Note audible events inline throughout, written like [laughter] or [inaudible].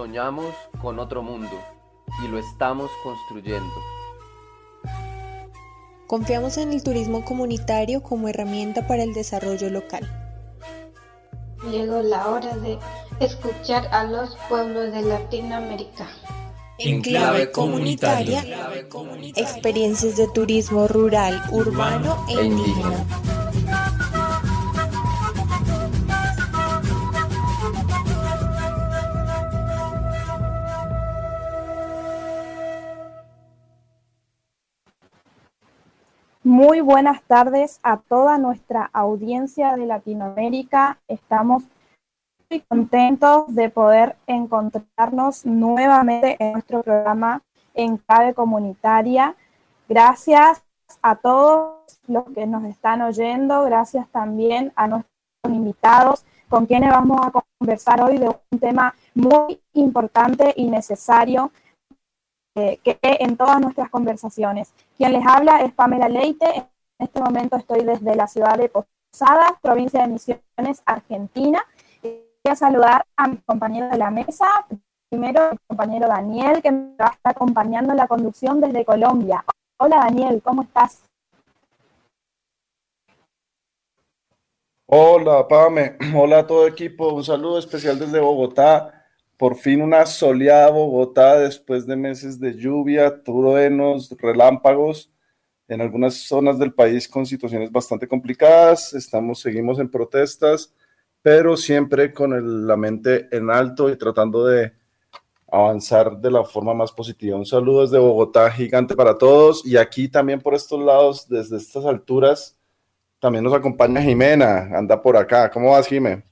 Soñamos con otro mundo y lo estamos construyendo. Confiamos en el turismo comunitario como herramienta para el desarrollo local. Llegó la hora de escuchar a los pueblos de Latinoamérica. En clave comunitaria, experiencias de turismo rural, urbano e indígena. Muy buenas tardes a toda nuestra audiencia de Latinoamérica. Estamos muy contentos de poder encontrarnos nuevamente en nuestro programa en clave comunitaria. Gracias a todos los que nos están oyendo, gracias también a nuestros invitados con quienes vamos a conversar hoy de un tema muy importante y necesario eh, que en todas nuestras conversaciones. Quien les habla es Pamela Leite. En este momento estoy desde la ciudad de Posadas, provincia de Misiones, Argentina. Voy a saludar a mis compañeros de la mesa. Primero, mi compañero Daniel, que me va a estar acompañando en la conducción desde Colombia. Hola Daniel, ¿cómo estás? Hola Pame, [clears throat] hola a todo equipo, un saludo especial desde Bogotá. Por fin una soleada Bogotá después de meses de lluvia, truenos, relámpagos en algunas zonas del país con situaciones bastante complicadas. Estamos, seguimos en protestas pero siempre con la mente en alto y tratando de avanzar de la forma más positiva. Un saludo desde Bogotá, gigante para todos. Y aquí también por estos lados, desde estas alturas, también nos acompaña Jimena, anda por acá. ¿Cómo vas, Jimena?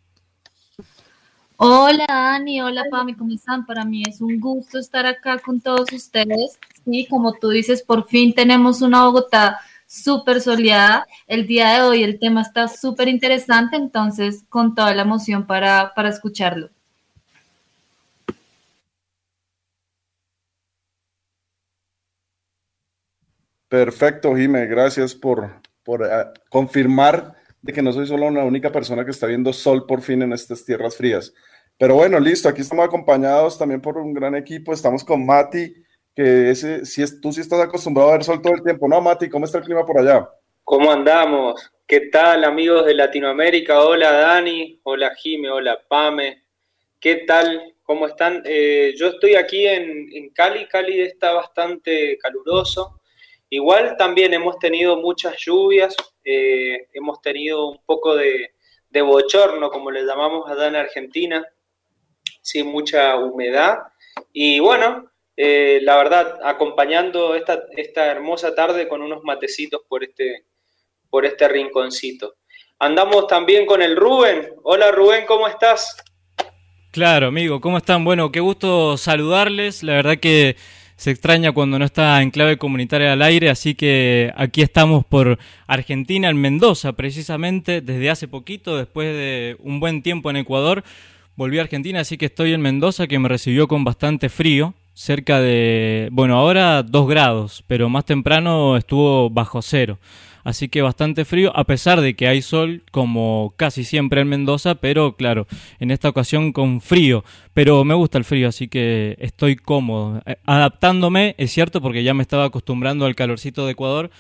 Hola, Dani, hola, Pami, ¿cómo están? Para mí es un gusto estar acá con todos ustedes. Sí, como tú dices, por fin tenemos una Bogotá súper soleada. El día de hoy el tema está súper interesante, entonces con toda la emoción para, para escucharlo. Perfecto, Jime, gracias por, por eh, confirmar de que no soy solo una única persona que está viendo sol por fin en estas tierras frías. Pero bueno, listo, aquí estamos acompañados también por un gran equipo, estamos con Mati, que ese, si es, tú sí estás acostumbrado a ver sol todo el tiempo, ¿no, Mati? ¿Cómo está el clima por allá? ¿Cómo andamos? ¿Qué tal, amigos de Latinoamérica? Hola, Dani. Hola, Jime. Hola, Pame. ¿Qué tal? ¿Cómo están? Eh, yo estoy aquí en, Cali. Cali está bastante caluroso. Igual también hemos tenido muchas lluvias, eh, hemos tenido un poco de, de, bochorno, como le llamamos allá en Argentina, sí, mucha humedad. Y bueno, eh, la verdad, acompañando esta, esta hermosa tarde con unos matecitos por este, por este rinconcito. Andamos también con el Rubén. Hola Rubén, ¿cómo estás? Claro, amigo, ¿cómo están? Bueno, qué gusto saludarles. La verdad que se extraña cuando no está en clave comunitaria al aire, así que aquí estamos por Argentina, en Mendoza, precisamente, desde hace poquito, después de un buen tiempo en Ecuador. Volví a Argentina, así que estoy en Mendoza, que me recibió con bastante frío cerca de, bueno, ahora 2 grados, pero más temprano estuvo bajo cero. Así que bastante frío, a pesar de que hay sol, como casi siempre en Mendoza, pero claro, en esta ocasión con frío. Pero me gusta el frío, así que estoy cómodo. Eh, adaptándome, es cierto, porque ya me estaba acostumbrando al calorcito de Ecuador,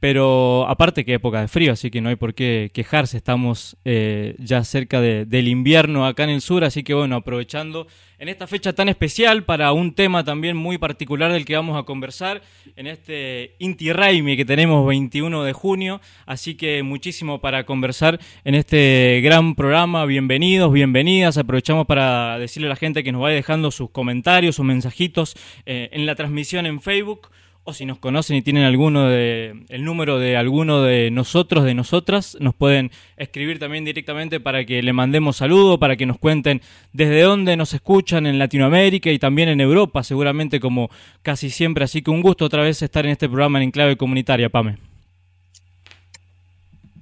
pero aparte que época de frío, así que no hay por qué quejarse. Estamos eh, ya cerca del invierno acá en el sur, así que bueno, aprovechando en esta fecha tan especial para un tema también muy particular del que vamos a conversar en este Inti Raimi que tenemos 21 de junio. Así que muchísimo para conversar en este gran programa. Bienvenidos, bienvenidas. Aprovechamos para decirle a la gente que nos vaya dejando sus comentarios o mensajitos eh, en la transmisión en Facebook o si nos conocen y tienen alguno de el número de alguno de nosotros, de nosotras, nos pueden escribir también directamente para que le mandemos saludo, para que nos cuenten desde dónde nos escuchan en Latinoamérica y también en Europa, seguramente como casi siempre. Así que un gusto otra vez estar en este programa en Clave Comunitaria, Pame.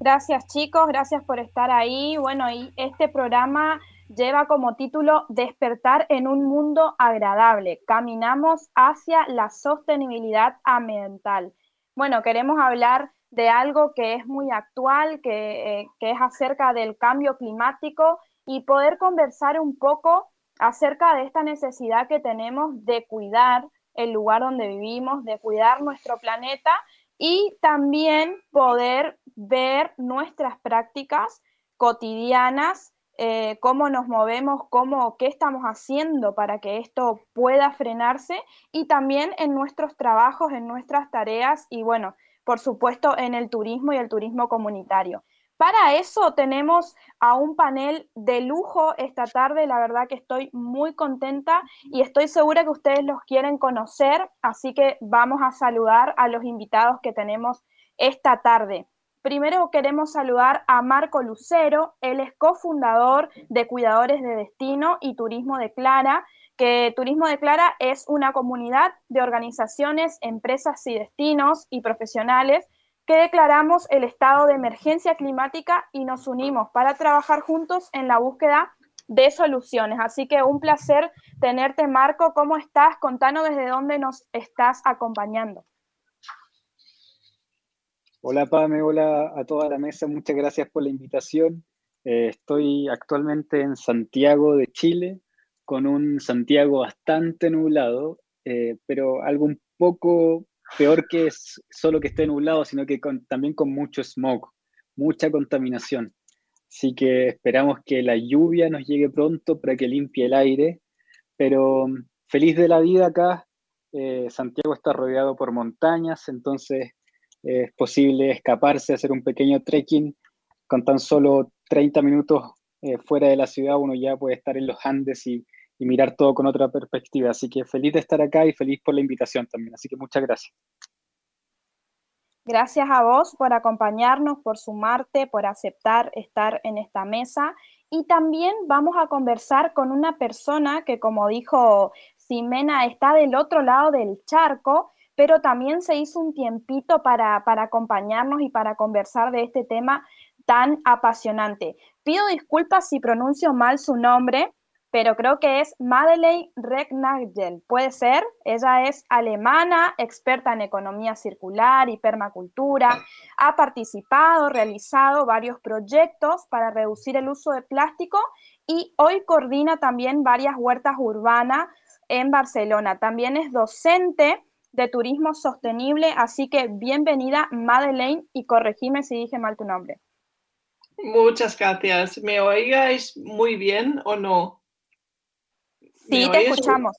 Gracias chicos, gracias por estar ahí. Bueno, y este programa lleva como título Despertar en un mundo agradable. Caminamos hacia la sostenibilidad ambiental. Bueno, queremos hablar de algo que es muy actual, que, eh, es acerca del cambio climático y poder conversar un poco acerca de esta necesidad que tenemos de cuidar el lugar donde vivimos, de cuidar nuestro planeta y también poder ver nuestras prácticas cotidianas, eh, cómo nos movemos, cómo, qué estamos haciendo para que esto pueda frenarse y también en nuestros trabajos, en nuestras tareas y bueno, por supuesto en el turismo y el turismo comunitario. Para eso tenemos a un panel de lujo esta tarde, la verdad que estoy muy contenta y estoy segura que ustedes los quieren conocer, así que vamos a saludar a los invitados que tenemos esta tarde. Primero queremos saludar a Marco Lucero, él es cofundador de Cuidadores de Destino y Turismo de Clara, que Turismo de Clara es una comunidad de organizaciones, empresas y destinos y profesionales que declaramos el estado de emergencia climática y nos unimos para trabajar juntos en la búsqueda de soluciones. Así que un placer tenerte, Marco. ¿Cómo estás? Contanos desde dónde nos estás acompañando. Hola, Pame. Hola a toda la mesa. Muchas gracias por la invitación. Eh, estoy actualmente en Santiago de Chile, con un Santiago bastante nublado, eh, pero algo un poco peor que es solo que esté nublado, sino que también con mucho smog, mucha contaminación. Así que esperamos que la lluvia nos llegue pronto para que limpie el aire, pero mm, feliz de la vida acá. Eh, Santiago está rodeado por montañas, entonces es posible escaparse, hacer un pequeño trekking con tan solo 30 minutos eh, fuera de la ciudad, uno ya puede estar en los Andes y y mirar todo con otra perspectiva. Así que feliz de estar acá y feliz por la invitación también. Así que muchas gracias. Gracias a vos por acompañarnos, por sumarte, por aceptar estar en esta mesa. Y también vamos a conversar con una persona que, como dijo Ximena, está del otro lado del charco, pero también se hizo un tiempito para, para acompañarnos y para conversar de este tema tan apasionante. Pido disculpas si pronuncio mal su nombre, pero creo que es Madeleine Regnagel. Puede ser, ella es alemana, experta en economía circular y permacultura, ha participado, realizado varios proyectos para reducir el uso de plástico y hoy coordina también varias huertas urbanas en Barcelona. También es docente de turismo sostenible, así que bienvenida Madeleine y corregime si dije mal tu nombre. Muchas gracias. ¿Me oigáis muy bien o no? Sí, te escuchamos.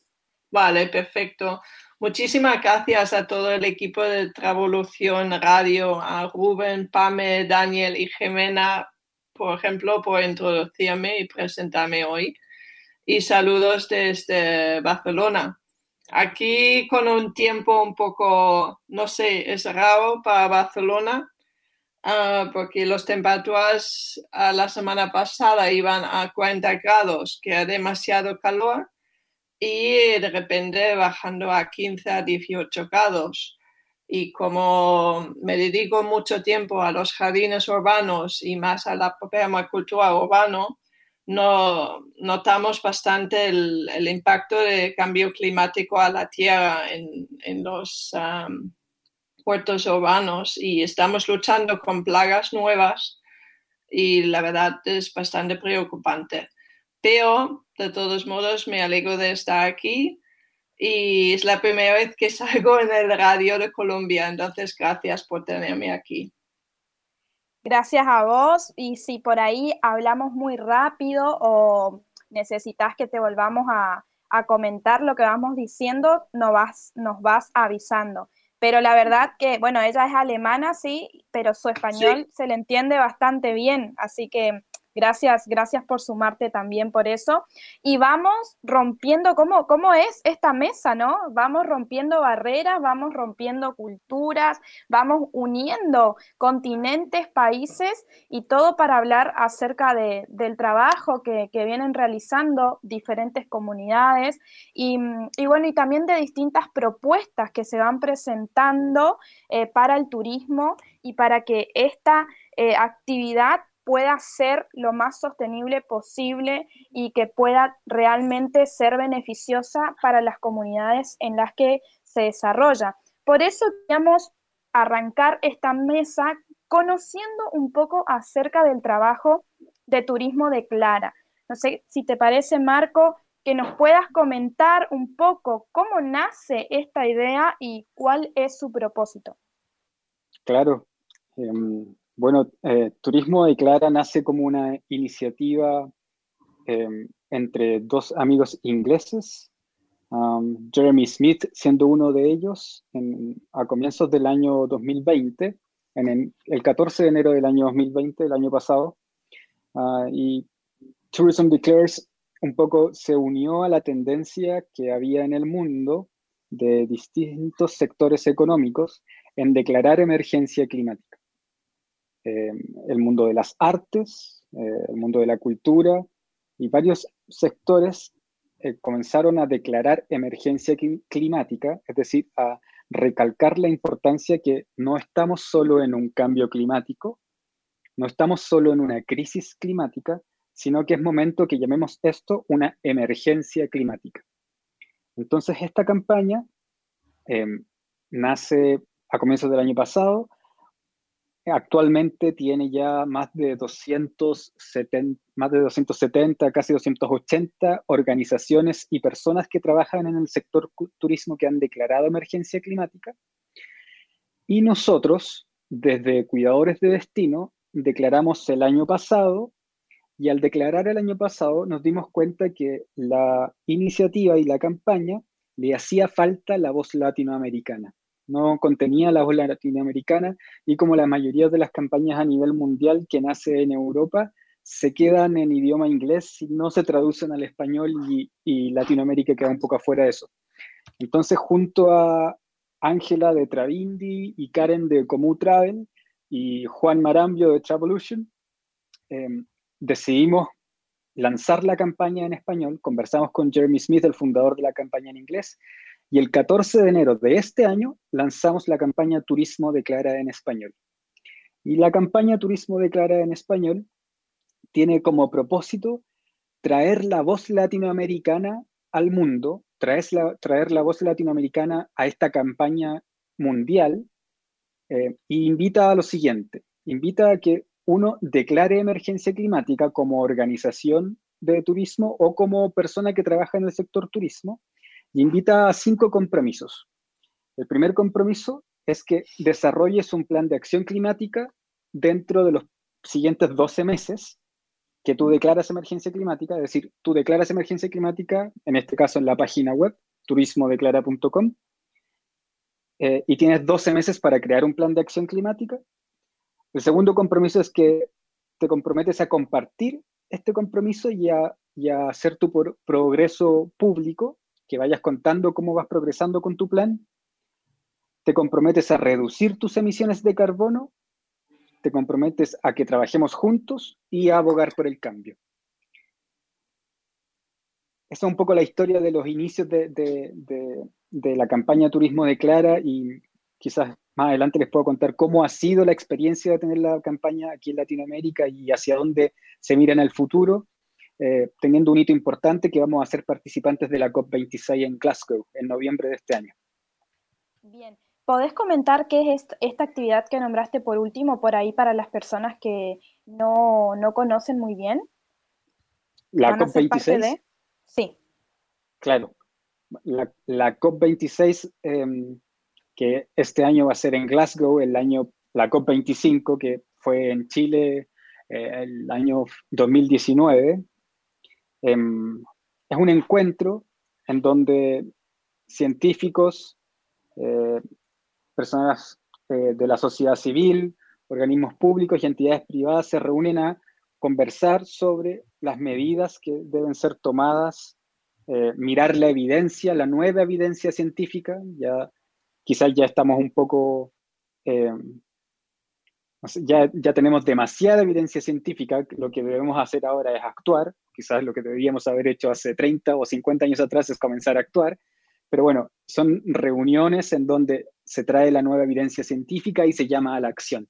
Vale, perfecto. Muchísimas gracias a todo el equipo de Travolución Radio, a Rubén, Pame, Daniel y Jimena, por ejemplo, por introducirme y presentarme hoy. Y saludos desde Barcelona. Aquí con un tiempo un poco, no sé, es raro para Barcelona, ah, porque las temperaturas la semana pasada iban a 40 grados, que era demasiado calor y de repente bajando a 15 a 18 grados. Y como me dedico mucho tiempo a los jardines urbanos y más a la permacultura urbana, no, notamos bastante el, impacto del cambio climático a la tierra en, en los puertos urbanos y estamos luchando con plagas nuevas y la verdad es bastante preocupante. Pero de todos modos me alegro de estar aquí y es la primera vez que salgo en el radio de Colombia, entonces gracias por tenerme aquí. Gracias a vos y si por ahí hablamos muy rápido o necesitas que te volvamos a, comentar lo que vamos diciendo, nos vas, nos vas avisando. Pero la verdad que, bueno, ella es alemana, sí, pero su español se le entiende bastante bien, así que Gracias, gracias por sumarte también por eso. Y vamos rompiendo, ¿cómo, ¿cómo es esta mesa, no? Vamos rompiendo barreras, vamos rompiendo culturas, vamos uniendo continentes, países y todo para hablar acerca de, del trabajo que, vienen realizando diferentes comunidades y, bueno, y también de distintas propuestas que se van presentando eh, para el turismo y para que esta eh, actividad pueda ser lo más sostenible posible y que pueda realmente ser beneficiosa para las comunidades en las que se desarrolla. Por eso queríamos arrancar esta mesa conociendo un poco acerca del trabajo de turismo de Clara. No sé si te parece, Marco, que nos puedas comentar un poco cómo nace esta idea y cuál es su propósito. Claro. Em, bueno, eh, Turismo de Clara nace como una iniciativa em, entre dos amigos ingleses, um, Jeremy Smith siendo uno de ellos a comienzos del año 2020, en el, 14 de enero del año 2020, el año pasado, uh, y Tourism Declares un poco se unió a la tendencia que había en el mundo de distintos sectores económicos en declarar emergencia climática. Eh, el mundo de las artes, eh, el mundo de la cultura y varios sectores eh, comenzaron a declarar emergencia climática, es decir, a recalcar la importancia que no estamos solo en un cambio climático, no estamos solo en una crisis climática, sino que es momento que llamemos esto una emergencia climática. Entonces, esta campaña em, nace a comienzos del año pasado Actualmente tiene ya más de 270, más de 270, casi 280 organizaciones y personas que trabajan en el sector turismo que han declarado emergencia climática. Y nosotros, desde Cuidadores de Destino, declaramos el año pasado y al declarar el año pasado nos dimos cuenta que la iniciativa y la campaña le hacía falta la voz latinoamericana no contenía la voz latinoamericana y como la mayoría de las campañas a nivel mundial que nace en Europa, se quedan en idioma inglés y no se traducen al español y, Latinoamérica queda un poco afuera de eso. Entonces, junto a Ángela de Travindi y Karen de Comu Travel y Juan Marambio de Travolution, em, decidimos lanzar la campaña en español. Conversamos con Jeremy Smith, el fundador de la campaña en inglés, y el 14 de enero de este año lanzamos la campaña Turismo Declara en Español. Y la campaña Turismo Declara en Español tiene como propósito traer la voz latinoamericana al mundo, traer la, voz latinoamericana a esta campaña mundial e invita a lo siguiente, invita a que uno declare emergencia climática como organización de turismo o como persona que trabaja en el sector turismo invita a cinco compromisos. El primer compromiso es que desarrolles un plan de acción climática dentro de los siguientes 12 meses que tú declaras emergencia climática, es decir, tú declaras emergencia climática, en este caso en la página web, turismodeclara.com, eh, y tienes 12 meses para crear un plan de acción climática. El segundo compromiso es que te comprometes a compartir este compromiso y a hacer tu progreso público que vayas contando cómo vas progresando con tu plan, te comprometes a reducir tus emisiones de carbono, te comprometes a que trabajemos juntos y a abogar por el cambio. Esa es un poco la historia de los inicios de, la campaña Turismo de Clara y quizás más adelante les puedo contar cómo ha sido la experiencia de tener la campaña aquí en Latinoamérica y hacia dónde se mira en el futuro. Eh, teniendo un hito importante que vamos a ser participantes de la COP26 en Glasgow en noviembre de este año. Bien, ¿podés comentar qué es esta actividad que nombraste por último por ahí para las personas que no, conocen muy bien? La COP26. Sí. Claro. La, COP26, em, que este año va a ser en Glasgow, el año, la COP25, que fue en Chile eh, el año 2019, Em, es un encuentro en donde científicos, eh, personas eh, de la sociedad civil, organismos públicos y entidades privadas se reúnen a conversar sobre las medidas que deben ser tomadas, eh, mirar la evidencia, la nueva evidencia científica. Ya quizás ya estamos un poco ya, ya tenemos demasiada evidencia científica, lo que debemos hacer ahora es actuar, quizás lo que deberíamos haber hecho hace 30 o 50 años atrás es comenzar a actuar, pero bueno, son reuniones en donde se trae la nueva evidencia científica y se llama a la acción.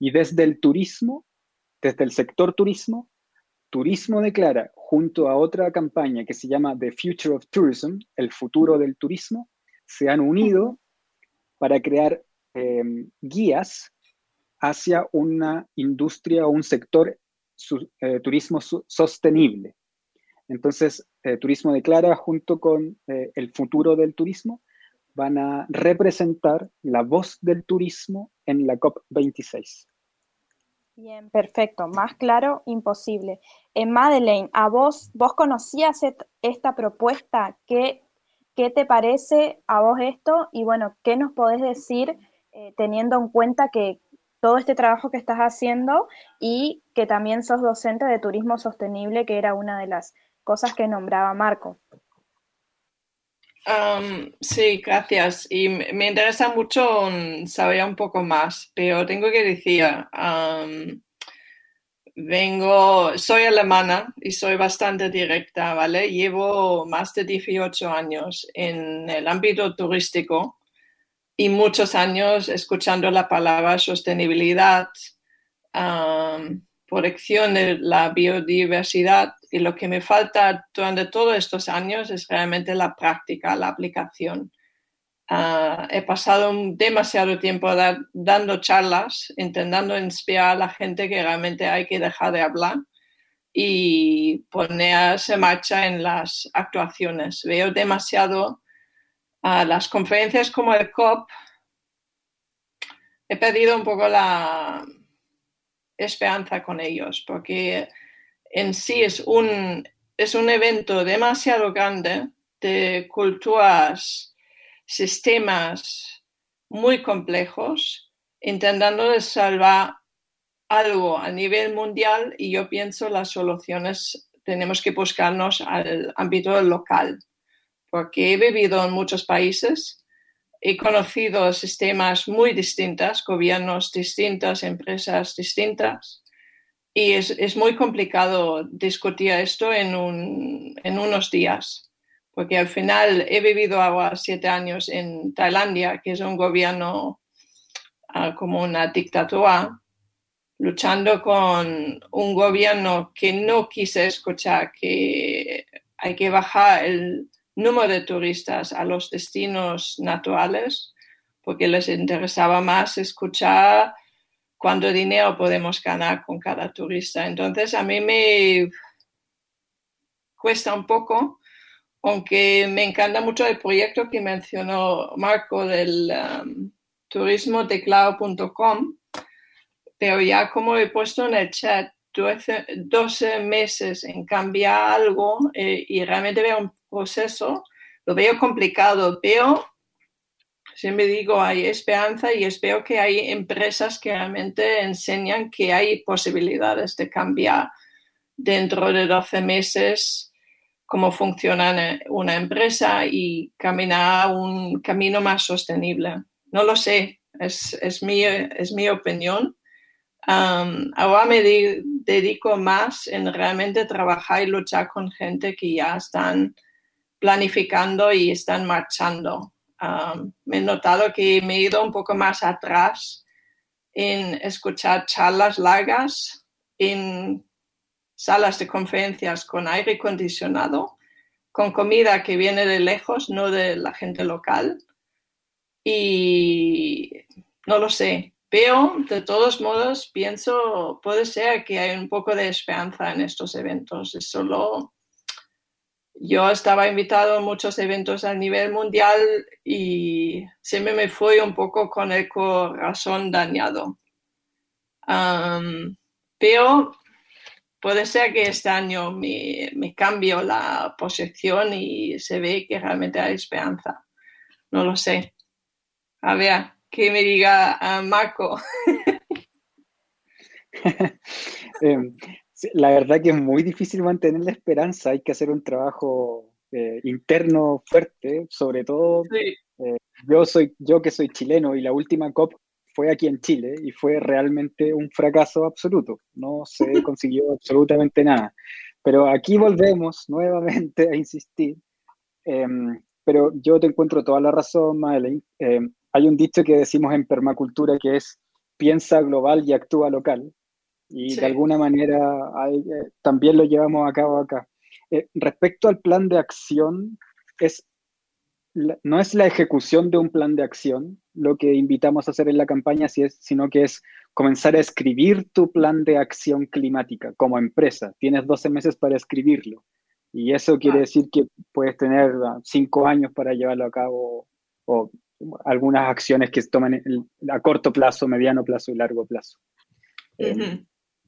Y desde el turismo, desde el sector turismo, Turismo declara, junto a otra campaña que se llama The Future of Tourism, el futuro del turismo, se han unido para crear eh, guías hacia una industria o un sector su, eh, turismo sostenible. Entonces, eh, Turismo Declara, junto con eh, el futuro del turismo, van a representar la voz del turismo en la COP26. Bien, perfecto. Más claro, imposible. En Madeleine, a vos, vos conocías esta propuesta, ¿Qué, ¿qué, te parece a vos esto? Y bueno, ¿qué nos podés decir eh, teniendo en cuenta que todo este trabajo que estás haciendo y que también sos docente de turismo sostenible, que era una de las cosas que nombraba Marco? sí, gracias. Y me interesa mucho saber un poco más, pero tengo que decir, vengo, soy alemana y soy bastante directa, ¿vale? Llevo más de 18 años en el ámbito turístico y muchos años escuchando la palabra sostenibilidad, protección de la biodiversidad y lo que me falta durante todos estos años es realmente la práctica, la aplicación. Ah, he pasado demasiado tiempo dando charlas, intentando inspirar a la gente que realmente hay que dejar de hablar y ponerse en marcha en las actuaciones. Veo demasiado a las conferencias como el COP. He perdido un poco la esperanza con ellos porque en sí es un, es un evento demasiado grande de culturas, sistemas muy complejos, intentando salvar algo a nivel mundial y yo pienso las soluciones tenemos que buscarnos al ámbito local, porque he vivido en muchos países, he conocido sistemas muy distintos, gobiernos distintos, empresas distintas, y es, es, muy complicado discutir esto en, un, en, unos días, porque al final he vivido ahora siete años en Tailandia, que es un gobierno uh, como una dictadura, luchando con un gobierno que no quise escuchar que hay que bajar el número de turistas a los destinos naturales, porque les interesaba más escuchar cuánto dinero podemos ganar con cada turista. Entonces, a mí me cuesta un poco, aunque me encanta mucho el proyecto que mencionó Marco del um, turismo turismodeclaro.com, pero ya como he puesto en el chat, 12, meses en cambiar algo eh, y realmente veo un proceso, lo veo complicado, pero siempre digo, hay esperanza y espero que hay empresas que realmente enseñan que hay posibilidades de cambiar dentro de 12 meses cómo funciona una empresa y caminar un camino más sostenible. No lo sé, es, es, mi, es mi opinión. Ahora me dedico más en realmente trabajar y luchar con gente que ya están planificando y están marchando me he notado que me he ido un poco más atrás en escuchar charlas largas en salas de conferencias con aire acondicionado, con comida que viene de lejos, no de la gente local. Y no lo sé, pero de todos modos pienso, puede ser que hay un poco de esperanza en estos eventos. Es solo yo estaba invitado a muchos eventos a nivel mundial y siempre me fui un poco con el corazón dañado. pero puede ser que este año me, me cambio la posición y se ve que realmente hay esperanza. No lo sé. A ver, que me diga uh, Marco. [laughs] Em, la verdad que es muy difícil mantener la esperanza, hay que hacer un trabajo eh, interno fuerte, sobre todo eh, yo soy yo que soy chileno y la última COP fue aquí en Chile y fue realmente un fracaso absoluto, no se [laughs] consiguió absolutamente nada. Pero aquí volvemos [laughs] nuevamente a insistir, em, pero yo te encuentro toda la razón, Madeleine. Em, hay un dicho que decimos en permacultura que es piensa global y actúa local y de alguna manera eh, también lo llevamos a cabo acá. Eh, respecto al plan de acción, es, no es la ejecución de un plan de acción lo que invitamos a hacer en la campaña, sino que es comenzar a escribir tu plan de acción climática como empresa. Tienes 12 meses para escribirlo. Y eso quiere decir que puedes tener ah, cinco años para llevarlo a cabo o algunas acciones que se toman a corto plazo, mediano plazo y largo plazo. Em,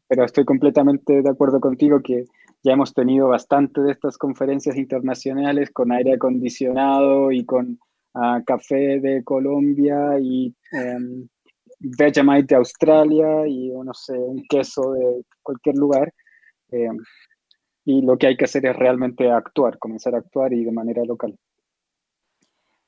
pero estoy completamente de acuerdo contigo que ya hemos tenido bastante de estas conferencias internacionales con aire acondicionado y con ah, café de Colombia y um, Vegemite de Australia y no sé, un queso de cualquier lugar. Em, y lo que hay que hacer es realmente actuar, comenzar a actuar y de manera local.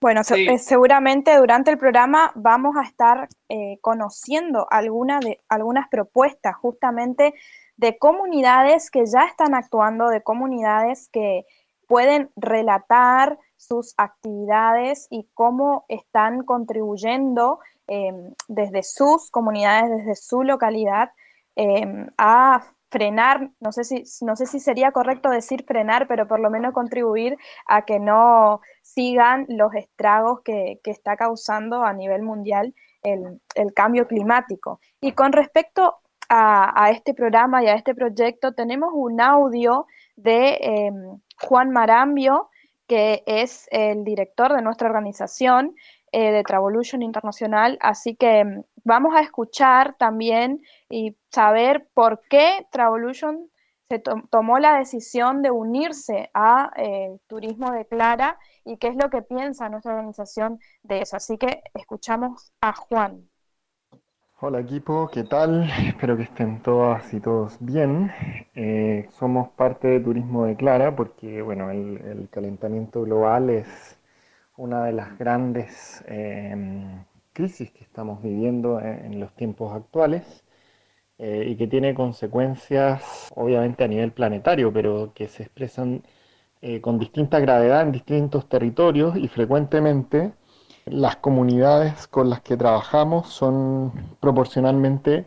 Bueno, eh, seguramente durante el programa vamos a estar eh, conociendo alguna de, algunas propuestas justamente de comunidades que ya están actuando, de comunidades que pueden relatar sus actividades y cómo están contribuyendo em, desde sus comunidades, desde su localidad, em, a frenar, no sé, si, no sé si sería correcto decir frenar, pero por lo menos contribuir a que no sigan los estragos que, está causando a nivel mundial el, cambio climático. Y con respecto a, este programa y a este proyecto, tenemos un audio de em, Juan Marambio, que es el director de nuestra organización eh, de Travolution Internacional, así que em, vamos a escuchar también y saber por qué Travolution se tomó la decisión de unirse a eh, Turismo de Clara y qué es lo que piensa nuestra organización de eso. Así que escuchamos a Juan. Hola equipo, ¿qué tal? Espero que estén todas y todos bien. Eh, somos parte de Turismo de Clara porque bueno, el, calentamiento global es una de las grandes em, crisis que estamos viviendo en, los tiempos actuales eh, y que tiene consecuencias obviamente a nivel planetario, pero que se expresan eh, con distinta gravedad en distintos territorios y frecuentemente las comunidades con las que trabajamos son proporcionalmente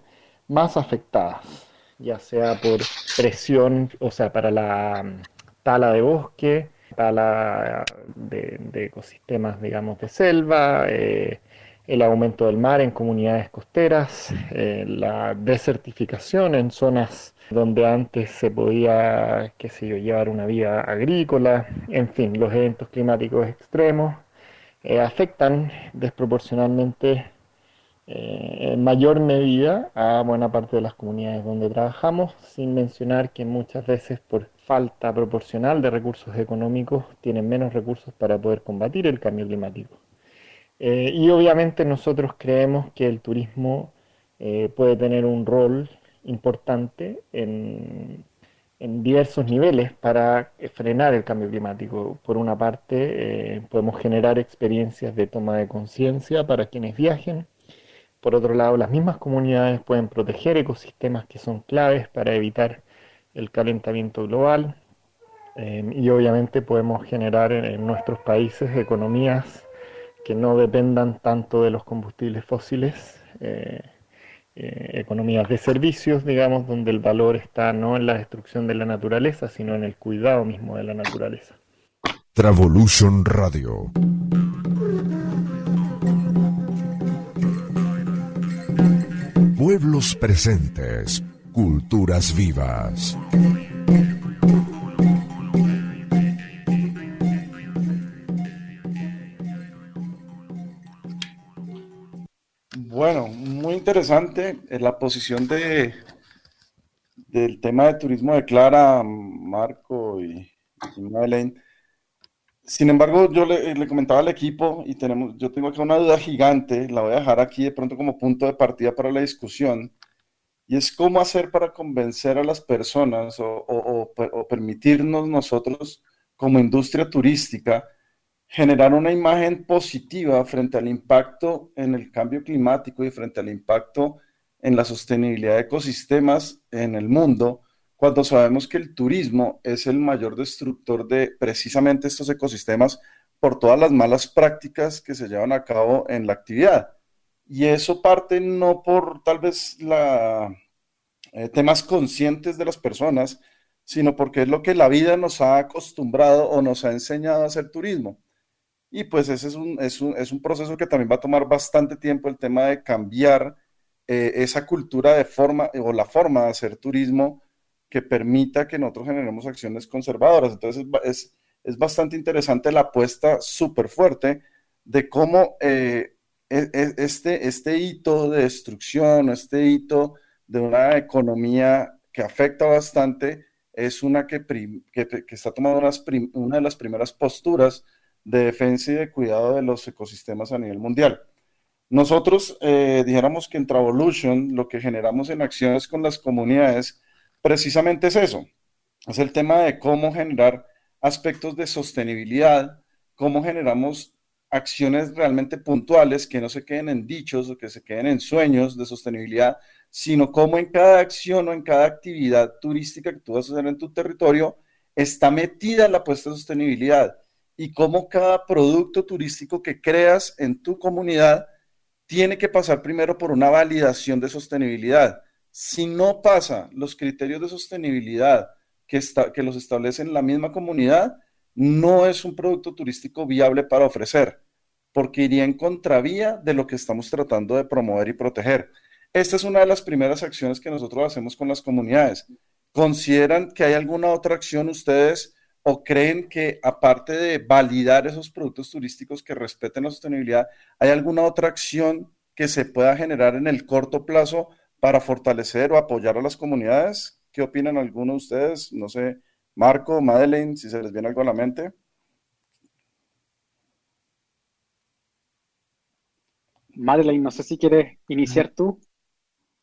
más afectadas, ya sea por presión, o sea, para la mm, tala de bosque, tala de, ecosistemas, digamos, de selva, eh, el aumento del mar en comunidades costeras, eh, la desertificación en zonas donde antes se podía, qué sé yo, llevar una vida agrícola, en fin, los eventos climáticos extremos eh, afectan desproporcionalmente en mayor medida a buena parte de las comunidades donde trabajamos, sin mencionar que muchas veces por falta proporcional de recursos económicos tienen menos recursos para poder combatir el cambio climático. Eh, y obviamente nosotros creemos que el turismo eh, puede tener un rol importante en, diversos niveles para frenar el cambio climático. Por una parte, eh, podemos generar experiencias de toma de conciencia para quienes viajen. Por otro lado, las mismas comunidades pueden proteger ecosistemas que son claves para evitar el calentamiento global. y obviamente podemos generar en nuestros países economías que no dependan tanto de los combustibles fósiles, eh, eh, economías de servicios, digamos, donde el valor está no en la destrucción de la naturaleza, sino en el cuidado mismo de la naturaleza. Travolution Radio. Pueblos presentes, culturas vivas. Bueno, muy interesante eh, la posición de, del tema de turismo de Clara, Marco y, y Sin embargo, yo le, comentaba al equipo y tenemos, yo tengo acá una duda gigante, la voy a dejar aquí de pronto como punto de partida para la discusión, y es cómo hacer para convencer a las personas o, o permitirnos nosotros como industria turística generar una imagen positiva frente al impacto en el cambio climático y frente al impacto en la sostenibilidad de ecosistemas en el mundo, cuando sabemos que el turismo es el mayor destructor de precisamente estos ecosistemas por todas las malas prácticas que se llevan a cabo en la actividad. Y eso parte no por tal vez la, eh, temas conscientes de las personas, sino porque es lo que la vida nos ha acostumbrado o nos ha enseñado a hacer turismo. Y pues ese es un, es un, es un proceso que también va a tomar bastante tiempo el tema de cambiar eh, esa cultura de forma o la forma de hacer turismo que permita que nosotros generemos acciones conservadoras. Entonces es, es, bastante interesante la apuesta súper fuerte de cómo eh, este, este hito de destrucción, este hito de una economía que afecta bastante, es una que, que, está tomando una de las primeras posturas de defensa y de cuidado de los ecosistemas a nivel mundial. Nosotros eh, dijéramos que en Travolution lo que generamos en acciones con las comunidades precisamente es eso, es el tema de cómo generar aspectos de sostenibilidad, cómo generamos acciones realmente puntuales que no se queden en dichos o que se queden en sueños de sostenibilidad, sino cómo en cada acción o en cada actividad turística que tú vas a hacer en tu territorio está metida la apuesta de sostenibilidad y cómo cada producto turístico que creas en tu comunidad tiene que pasar primero por una validación de sostenibilidad. Si no pasa los criterios de sostenibilidad que, está, que los establece la misma comunidad, no es un producto turístico viable para ofrecer, porque iría en contravía de lo que estamos tratando de promover y proteger. Esta es una de las primeras acciones que nosotros hacemos con las comunidades. ¿Consideran que hay alguna otra acción ustedes o creen que aparte de validar esos productos turísticos que respeten la sostenibilidad, hay alguna otra acción que se pueda generar en el corto plazo para fortalecer o apoyar a las comunidades? ¿Qué opinan algunos de ustedes? No sé, Marco, Madeleine, si se les viene algo a la mente. Madeleine, no sé si quieres iniciar tú.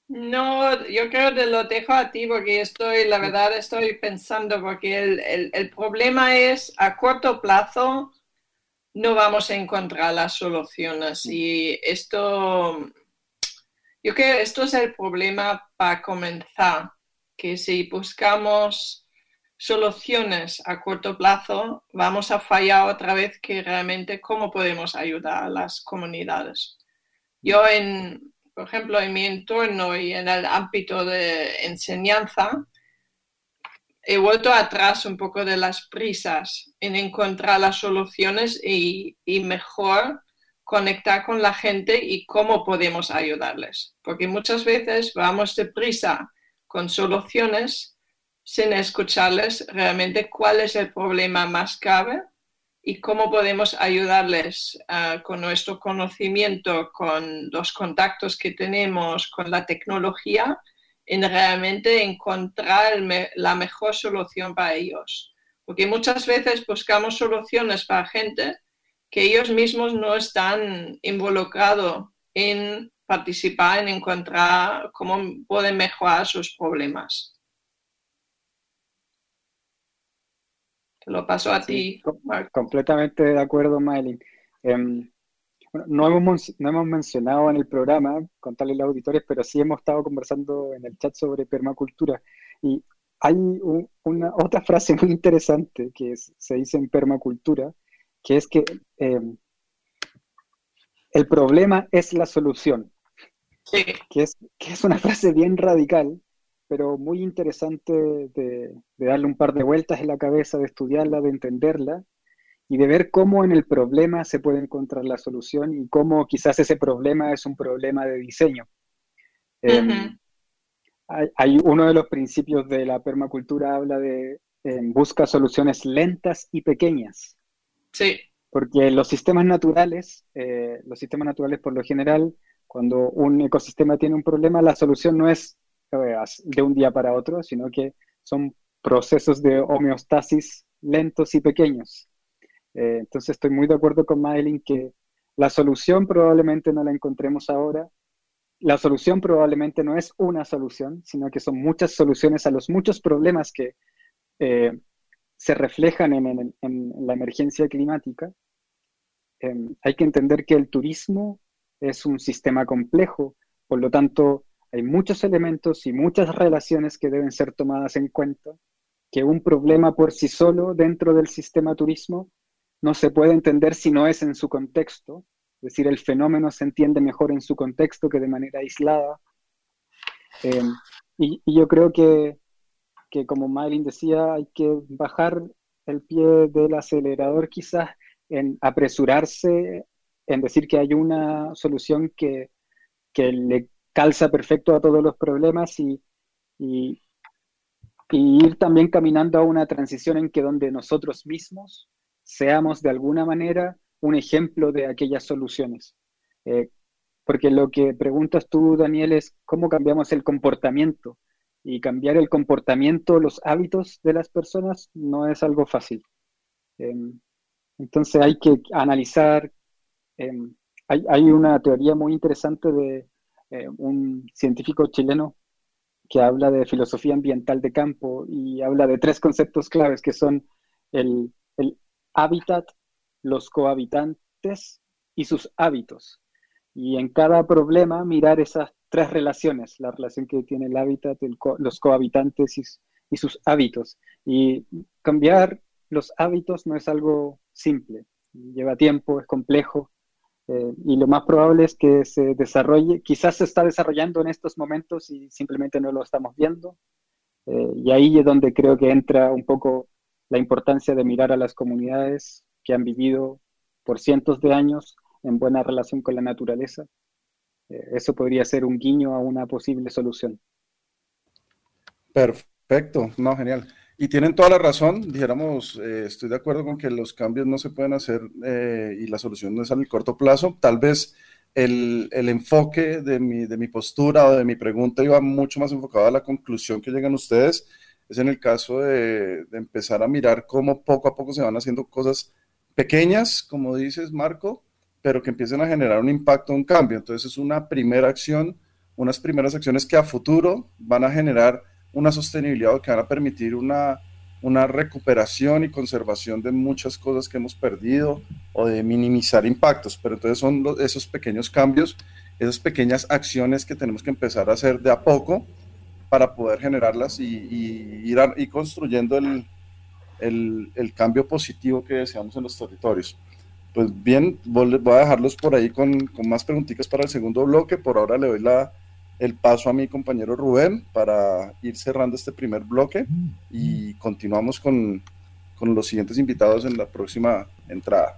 No, yo creo que lo dejo a ti porque estoy, la verdad, estoy pensando porque el, el, problema es a corto plazo no vamos a encontrar las soluciones y esto, yo creo que esto es el problema para comenzar, que si buscamos soluciones a corto plazo, vamos a fallar otra vez que realmente cómo podemos ayudar a las comunidades. Yo en, por ejemplo, en mi entorno y en el ámbito de enseñanza, he vuelto atrás un poco de las prisas en encontrar las soluciones y, mejor conectar con la gente y cómo podemos ayudarles. Porque muchas veces vamos deprisa con soluciones sin escucharles realmente cuál es el problema más grave y cómo podemos ayudarles ah, con nuestro conocimiento, con los contactos que tenemos, con la tecnología, en realmente encontrar la mejor solución para ellos. Porque muchas veces buscamos soluciones para gente que ellos mismos no están involucrados en participar, en encontrar cómo pueden mejorar sus problemas. Lo paso a ti. completamente de acuerdo, Maylin. Em, no, hemos, no hemos mencionado en el programa, contarle a los auditores, pero sí hemos estado conversando en el chat sobre permacultura. Y hay una otra frase muy interesante que se dice en permacultura, que es que em, el problema es la solución. Que, es, que es una frase bien radical, pero muy interesante de, darle un par de vueltas en la cabeza, de estudiarla, de entenderla y de ver cómo en el problema se puede encontrar la solución y cómo quizás ese problema es un problema de diseño. Em, hay, uno de los principios de la permacultura habla de em, busca soluciones lentas y pequeñas. Sí. Porque los sistemas naturales, eh, los sistemas naturales por lo general, cuando un ecosistema tiene un problema, la solución no es de un día para otro, sino que son procesos de homeostasis lentos y pequeños. Eh, entonces estoy muy de acuerdo con Madeline que la solución probablemente no la encontremos ahora. La solución probablemente no es una solución, sino que son muchas soluciones a los muchos problemas que eh, se reflejan en, la emergencia climática. Em, hay que entender que el turismo es un sistema complejo, por lo tanto, hay muchos elementos y muchas relaciones que deben ser tomadas en cuenta, que un problema por sí solo dentro del sistema turismo no se puede entender si no es en su contexto, es decir, el fenómeno se entiende mejor en su contexto que de manera aislada. Eh, y, yo creo que, que, como Maylin decía, hay que bajar el pie del acelerador quizás en apresurarse, en decir que hay una solución que, que le calza perfecto a todos los problemas y, y ir también caminando a una transición en que donde nosotros mismos seamos de alguna manera un ejemplo de aquellas soluciones. Eh, porque lo que preguntas tú, Daniel, es cómo cambiamos el comportamiento. Y cambiar el comportamiento, los hábitos de las personas, no es algo fácil. Em, entonces hay que analizar. Em, hay, hay, una teoría muy interesante de eh, un científico chileno que habla de filosofía ambiental de campo y habla de tres conceptos claves que son el, el hábitat, los cohabitantes y sus hábitos. Y en cada problema mirar esas tres relaciones, la relación que tiene el hábitat, los cohabitantes y, y, sus hábitos. Y cambiar los hábitos no es algo simple, lleva tiempo, es complejo, eh, y lo más probable es que se desarrolle, quizás se está desarrollando en estos momentos y simplemente no lo estamos viendo. Eh, y ahí es donde creo que entra un poco la importancia de mirar a las comunidades que han vivido por cientos de años en buena relación con la naturaleza. Eh, eso podría ser un guiño a una posible solución. Perfecto, no, genial. Y tienen toda la razón, dijéramos, eh, estoy de acuerdo con que los cambios no se pueden hacer eh, y la solución no es a el corto plazo. Tal vez el, el, enfoque de mi, de mi postura o de mi pregunta iba mucho más enfocado a la conclusión que llegan ustedes. Es en el caso de, de empezar a mirar cómo poco a poco se van haciendo cosas pequeñas, como dices, Marco, pero que empiecen a generar un impacto, un cambio. Entonces es una primera acción, unas primeras acciones que a futuro van a generar una sostenibilidad que van a permitir una, una recuperación y conservación de muchas cosas que hemos perdido o de minimizar impactos. Pero entonces son esos pequeños cambios, esas pequeñas acciones que tenemos que empezar a hacer de a poco para poder generarlas y, ir, y construyendo el, el, el, cambio positivo que deseamos en los territorios. Pues bien, voy a dejarlos por ahí con, con más preguntitas para el segundo bloque. Por ahora le doy la, el paso a mi compañero Rubén para ir cerrando este primer bloque y continuamos con, con los siguientes invitados en la próxima entrada.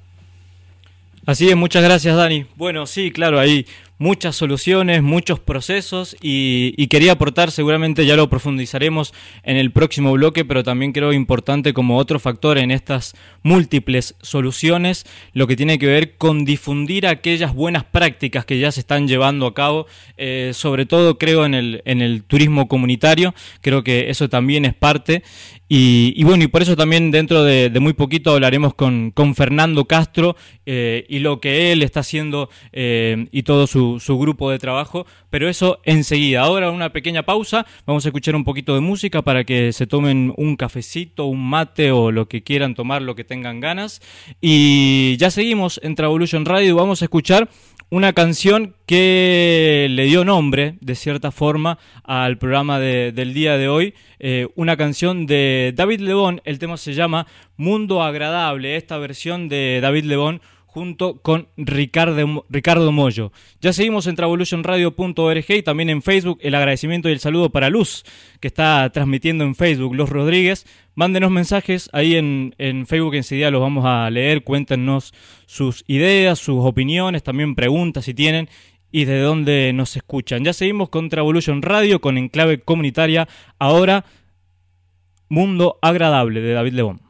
Así es, muchas gracias Dani. Bueno, sí, claro, hay muchas soluciones, muchos procesos y, quería aportar, seguramente ya lo profundizaremos en el próximo bloque, pero también creo importante como otro factor en estas múltiples soluciones, lo que tiene que ver con difundir aquellas buenas prácticas que ya se están llevando a cabo, eh, sobre todo creo en el, en el turismo comunitario, creo que eso también es parte. Y, bueno, y por eso también dentro de, muy poquito hablaremos con, con Fernando Castro eh, y lo que él está haciendo eh, y todo su, su, grupo de trabajo, pero eso enseguida. Ahora una pequeña pausa, vamos a escuchar un poquito de música para que se tomen un cafecito, un mate o lo que quieran tomar, lo que tengan ganas. Y ya seguimos en Travolution Radio, vamos a escuchar una canción que le dio nombre, de cierta forma, al programa del día de hoy. Eh, una canción de David Lebón, el tema se llama Mundo Agradable, esta versión de David Lebón junto con Ricardo, Ricardo Mollo. Ya seguimos en travolutionradio.org y también en Facebook. El agradecimiento y el saludo para Luz, que está transmitiendo en Facebook, Luz Rodríguez. Mándenos mensajes ahí en, en Facebook, enseguida los vamos a leer. Cuéntenos sus ideas, sus opiniones, también preguntas si tienen y de dónde nos escuchan. Ya seguimos con Travolution Radio, con Enclave Comunitaria. Ahora, Mundo Agradable de David Lebón.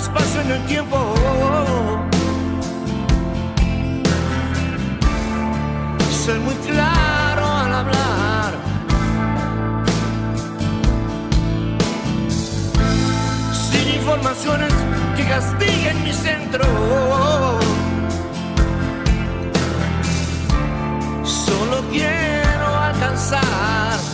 espacio en el tiempo. Ser muy claro al hablar. Sin informaciones que castiguen mi centro. Solo quiero alcanzar.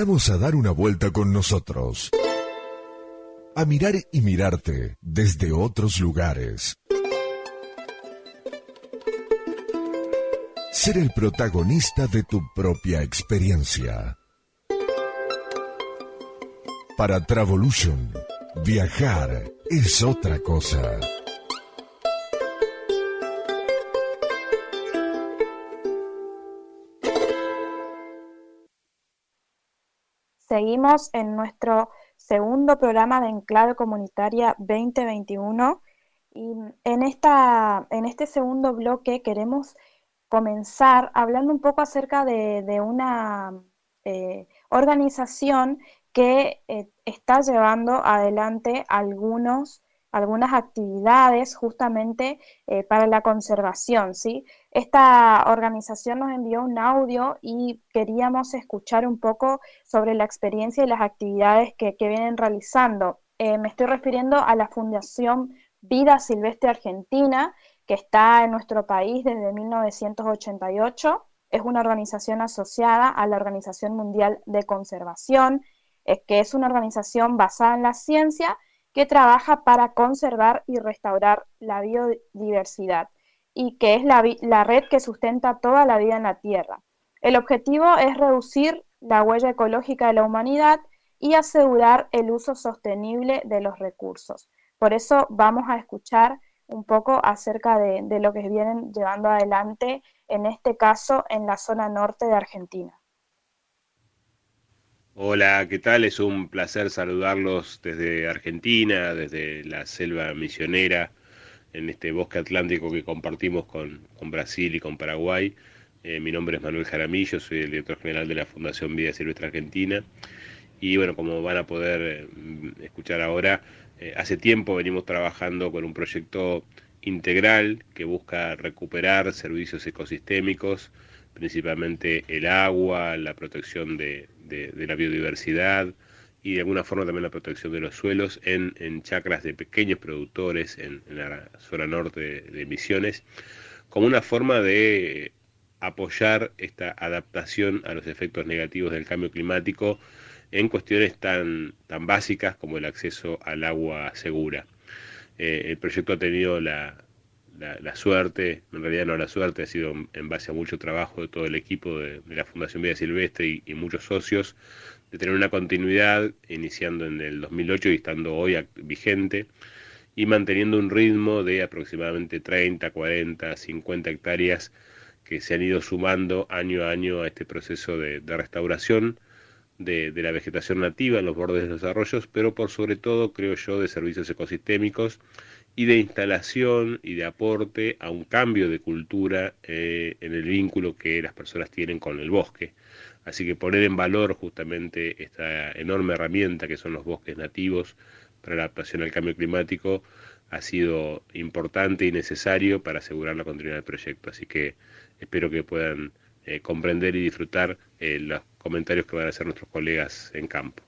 Invitamos a dar una vuelta con nosotros. A mirar y mirarte desde otros lugares. Ser el protagonista de tu propia experiencia. Para Travolution, viajar es otra cosa. Seguimos en nuestro segundo programa de Enclave Comunitaria 2021 y en, esta, en este segundo bloque queremos comenzar hablando un poco acerca de, una eh, organización que eh, está llevando adelante algunos, algunas actividades justamente eh, para la conservación, ¿sí? Esta organización nos envió un audio y queríamos escuchar un poco sobre la experiencia y las actividades que, que vienen realizando. Eh, me estoy refiriendo a la Fundación Vida Silvestre Argentina, que está en nuestro país desde 1988. Es una organización asociada a la Organización Mundial de Conservación, es que es una organización basada en la ciencia que trabaja para conservar y restaurar la biodiversidad y que es la, red que sustenta toda la vida en la Tierra. El objetivo es reducir la huella ecológica de la humanidad y asegurar el uso sostenible de los recursos. Por eso vamos a escuchar un poco acerca de lo que vienen llevando adelante, en este caso en la zona norte de Argentina. Hola, ¿qué tal? Es un placer saludarlos desde Argentina, desde la selva misionera, en este bosque atlántico que compartimos con, Brasil y con Paraguay. Eh, mi nombre es Manuel Jaramillo, soy el director general de la Fundación Vida Silvestre Argentina. Y bueno, como van a poder eh, escuchar ahora, eh, hace tiempo venimos trabajando con un proyecto integral que busca recuperar servicios ecosistémicos, principalmente el agua, la protección de, la biodiversidad y de alguna forma también la protección de los suelos en, chacras de pequeños productores en, la zona norte de, de, Misiones, como una forma de apoyar esta adaptación a los efectos negativos del cambio climático en cuestiones tan, tan básicas como el acceso al agua segura. Eh, el proyecto ha tenido la, la, suerte, en realidad no la suerte, ha sido en base a mucho trabajo de todo el equipo de, la Fundación Vida Silvestre y, muchos socios, de tener una continuidad iniciando en el 2008 y estando hoy vigente y manteniendo un ritmo de aproximadamente 30, 40, 50 hectáreas que se han ido sumando año a año a este proceso de, restauración de, de, la vegetación nativa en los bordes de los arroyos, pero por sobre todo, creo yo, de servicios ecosistémicos y de instalación y de aporte a un cambio de cultura eh, en el vínculo que las personas tienen con el bosque. Así que poner en valor justamente esta enorme herramienta que son los bosques nativos para la adaptación al cambio climático ha sido importante y necesario para asegurar la continuidad del proyecto. Así que espero que puedan eh, comprender y disfrutar eh, los comentarios que van a hacer nuestros colegas en campo.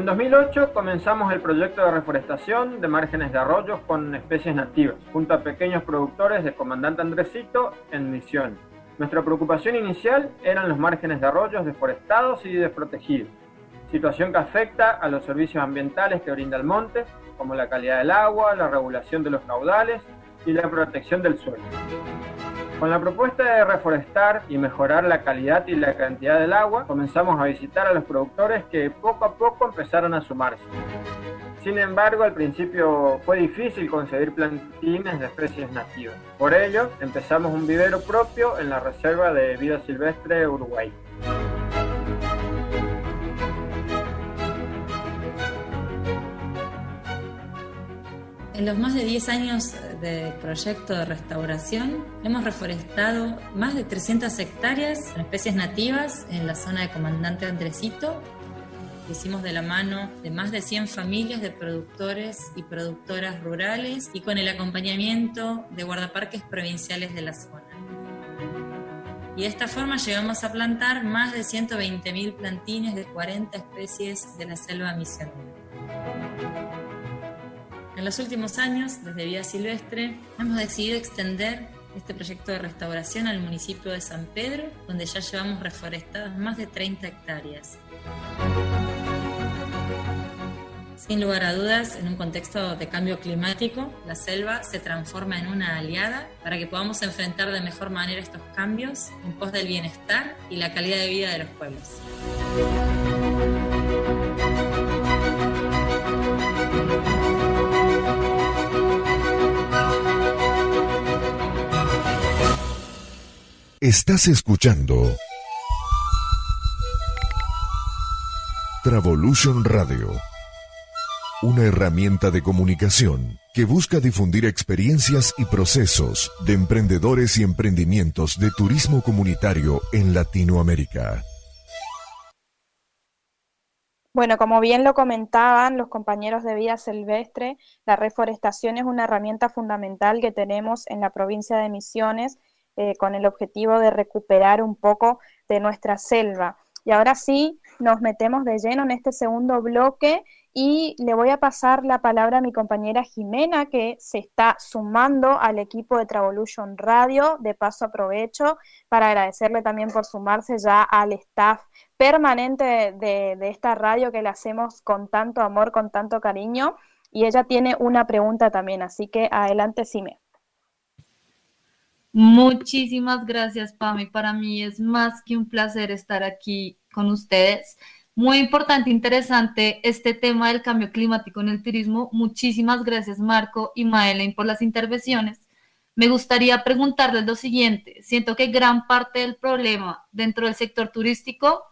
En 2008 comenzamos el proyecto de reforestación de márgenes de arroyos con especies nativas, junto a pequeños productores de Comandante Andresito en Misión. Nuestra preocupación inicial eran los márgenes de arroyos deforestados y desprotegidos, situación que afecta a los servicios ambientales que brinda el monte, como la calidad del agua, la regulación de los caudales y la protección del suelo. Con la propuesta de reforestar y mejorar la calidad y la cantidad del agua, comenzamos a visitar a los productores que poco a poco empezaron a sumarse. Sin embargo, al principio fue difícil conseguir plantines de especies nativas. Por ello, empezamos un vivero propio en la Reserva de Vida Silvestre Uruguay. En los más de 10 años de proyecto de restauración, hemos reforestado más de 300 hectáreas con especies nativas en la zona de Comandante Andresito. hicimos de la mano de más de 100 familias de productores y productoras rurales y con el acompañamiento de guardaparques provinciales de la zona. Y de esta forma llegamos a plantar más de 120.000 plantines de 40 especies de la selva misionera. En los últimos años, desde Vida Silvestre, hemos decidido extender este proyecto de restauración al municipio de San Pedro, donde ya llevamos reforestadas más de 30 hectáreas. Sin lugar a dudas, en un contexto de cambio climático, la selva se transforma en una aliada para que podamos enfrentar de mejor manera estos cambios en pos del bienestar y la calidad de vida de los pueblos. Estás escuchando Travolution Radio, una herramienta de comunicación que busca difundir experiencias y procesos de emprendedores y emprendimientos de turismo comunitario en Latinoamérica. Bueno, como bien lo comentaban los compañeros de Vida Silvestre, la reforestación es una herramienta fundamental que tenemos en la provincia de Misiones eh, con el objetivo de recuperar un poco de nuestra selva. Y ahora sí, nos metemos de lleno en este segundo bloque y le voy a pasar la palabra a mi compañera Jimena, que se está sumando al equipo de Travolution Radio. De paso aprovecho para agradecerle también por sumarse ya al staff permanente de, de esta radio que le hacemos con tanto amor, con tanto cariño. Y ella tiene una pregunta también, así que adelante, Sime. Muchísimas gracias, Pami. Para mí es más que un placer estar aquí con ustedes. Muy importante, interesante este tema del cambio climático en el turismo. Muchísimas gracias Marco y Maelen por las intervenciones. Me gustaría preguntarles lo siguiente. Siento que gran parte del problema dentro del sector turístico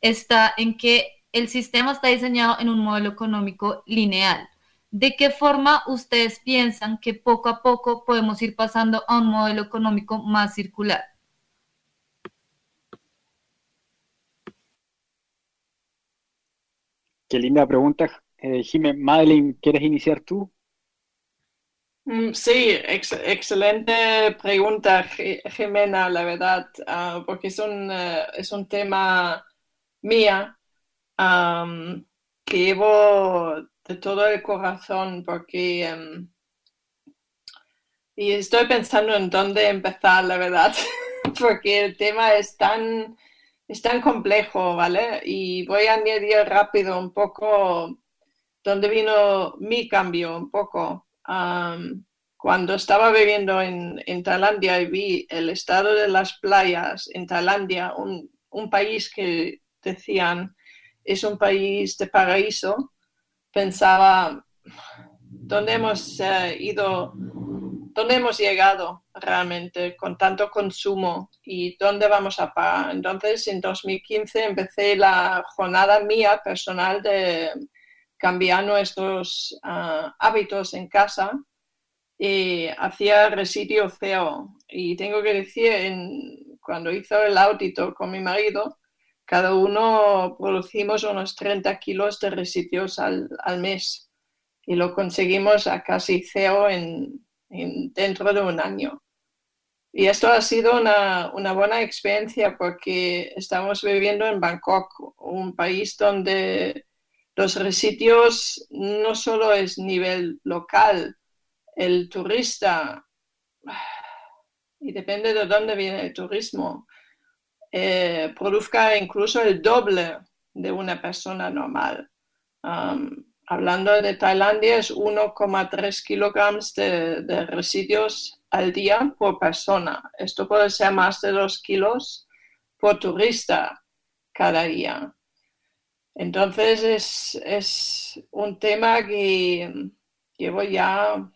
está en que el sistema está diseñado en un modelo económico lineal. ¿De qué forma ustedes piensan que poco a poco podemos ir pasando a un modelo económico más circular? Qué linda pregunta, eh, Jiménez. Madeline, ¿quieres iniciar tú? Mm, sí, excelente pregunta, Jimena, la verdad, ah, porque es un, eh, es un tema mía que llevo de todo el corazón, porque em, y estoy pensando en dónde empezar, la verdad, [laughs] porque el tema es tan es tan complejo, ¿vale? Y voy a añadir rápido un poco dónde vino mi cambio, un poco. cuando estaba viviendo en, en, Tailandia y vi el estado de las playas en Tailandia, un, un país que decían es un país de paraíso, pensaba, ¿dónde hemos eh, ido? ¿Dónde hemos llegado realmente con tanto consumo y dónde vamos a parar? Entonces, en 2015 empecé la jornada mía personal de cambiar nuestros ah, hábitos en casa y hacía residuo feo. Y tengo que decir, cuando hice el audito con mi marido, cada uno producimos unos 30 kilos de residuos al, al mes y lo conseguimos a casi cero en, dentro de un año. Y esto ha sido una, una, buena experiencia porque estamos viviendo en Bangkok, un país donde los residuos no solo es nivel local, el turista, y depende de dónde viene el turismo, eh, produzca incluso el doble de una persona normal. Hablando de Tailandia, es 1,3 kilogramos de, residuos al día por persona. Esto puede ser más de 2 kilos por turista cada día. Entonces es, es un tema que llevo ya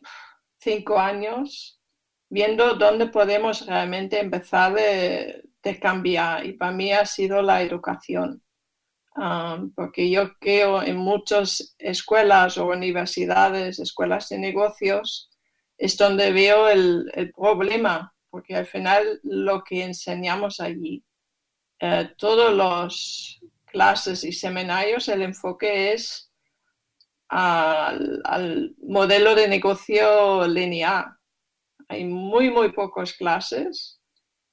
cinco años viendo dónde podemos realmente empezar de, de cambiar y para mí ha sido la educación. Um, porque yo creo en muchas escuelas o universidades, escuelas de negocios, es donde veo el, problema, porque al final lo que enseñamos allí, eh, todos los clases y seminarios, el enfoque es al, al modelo de negocio lineal. Hay muy, muy pocas clases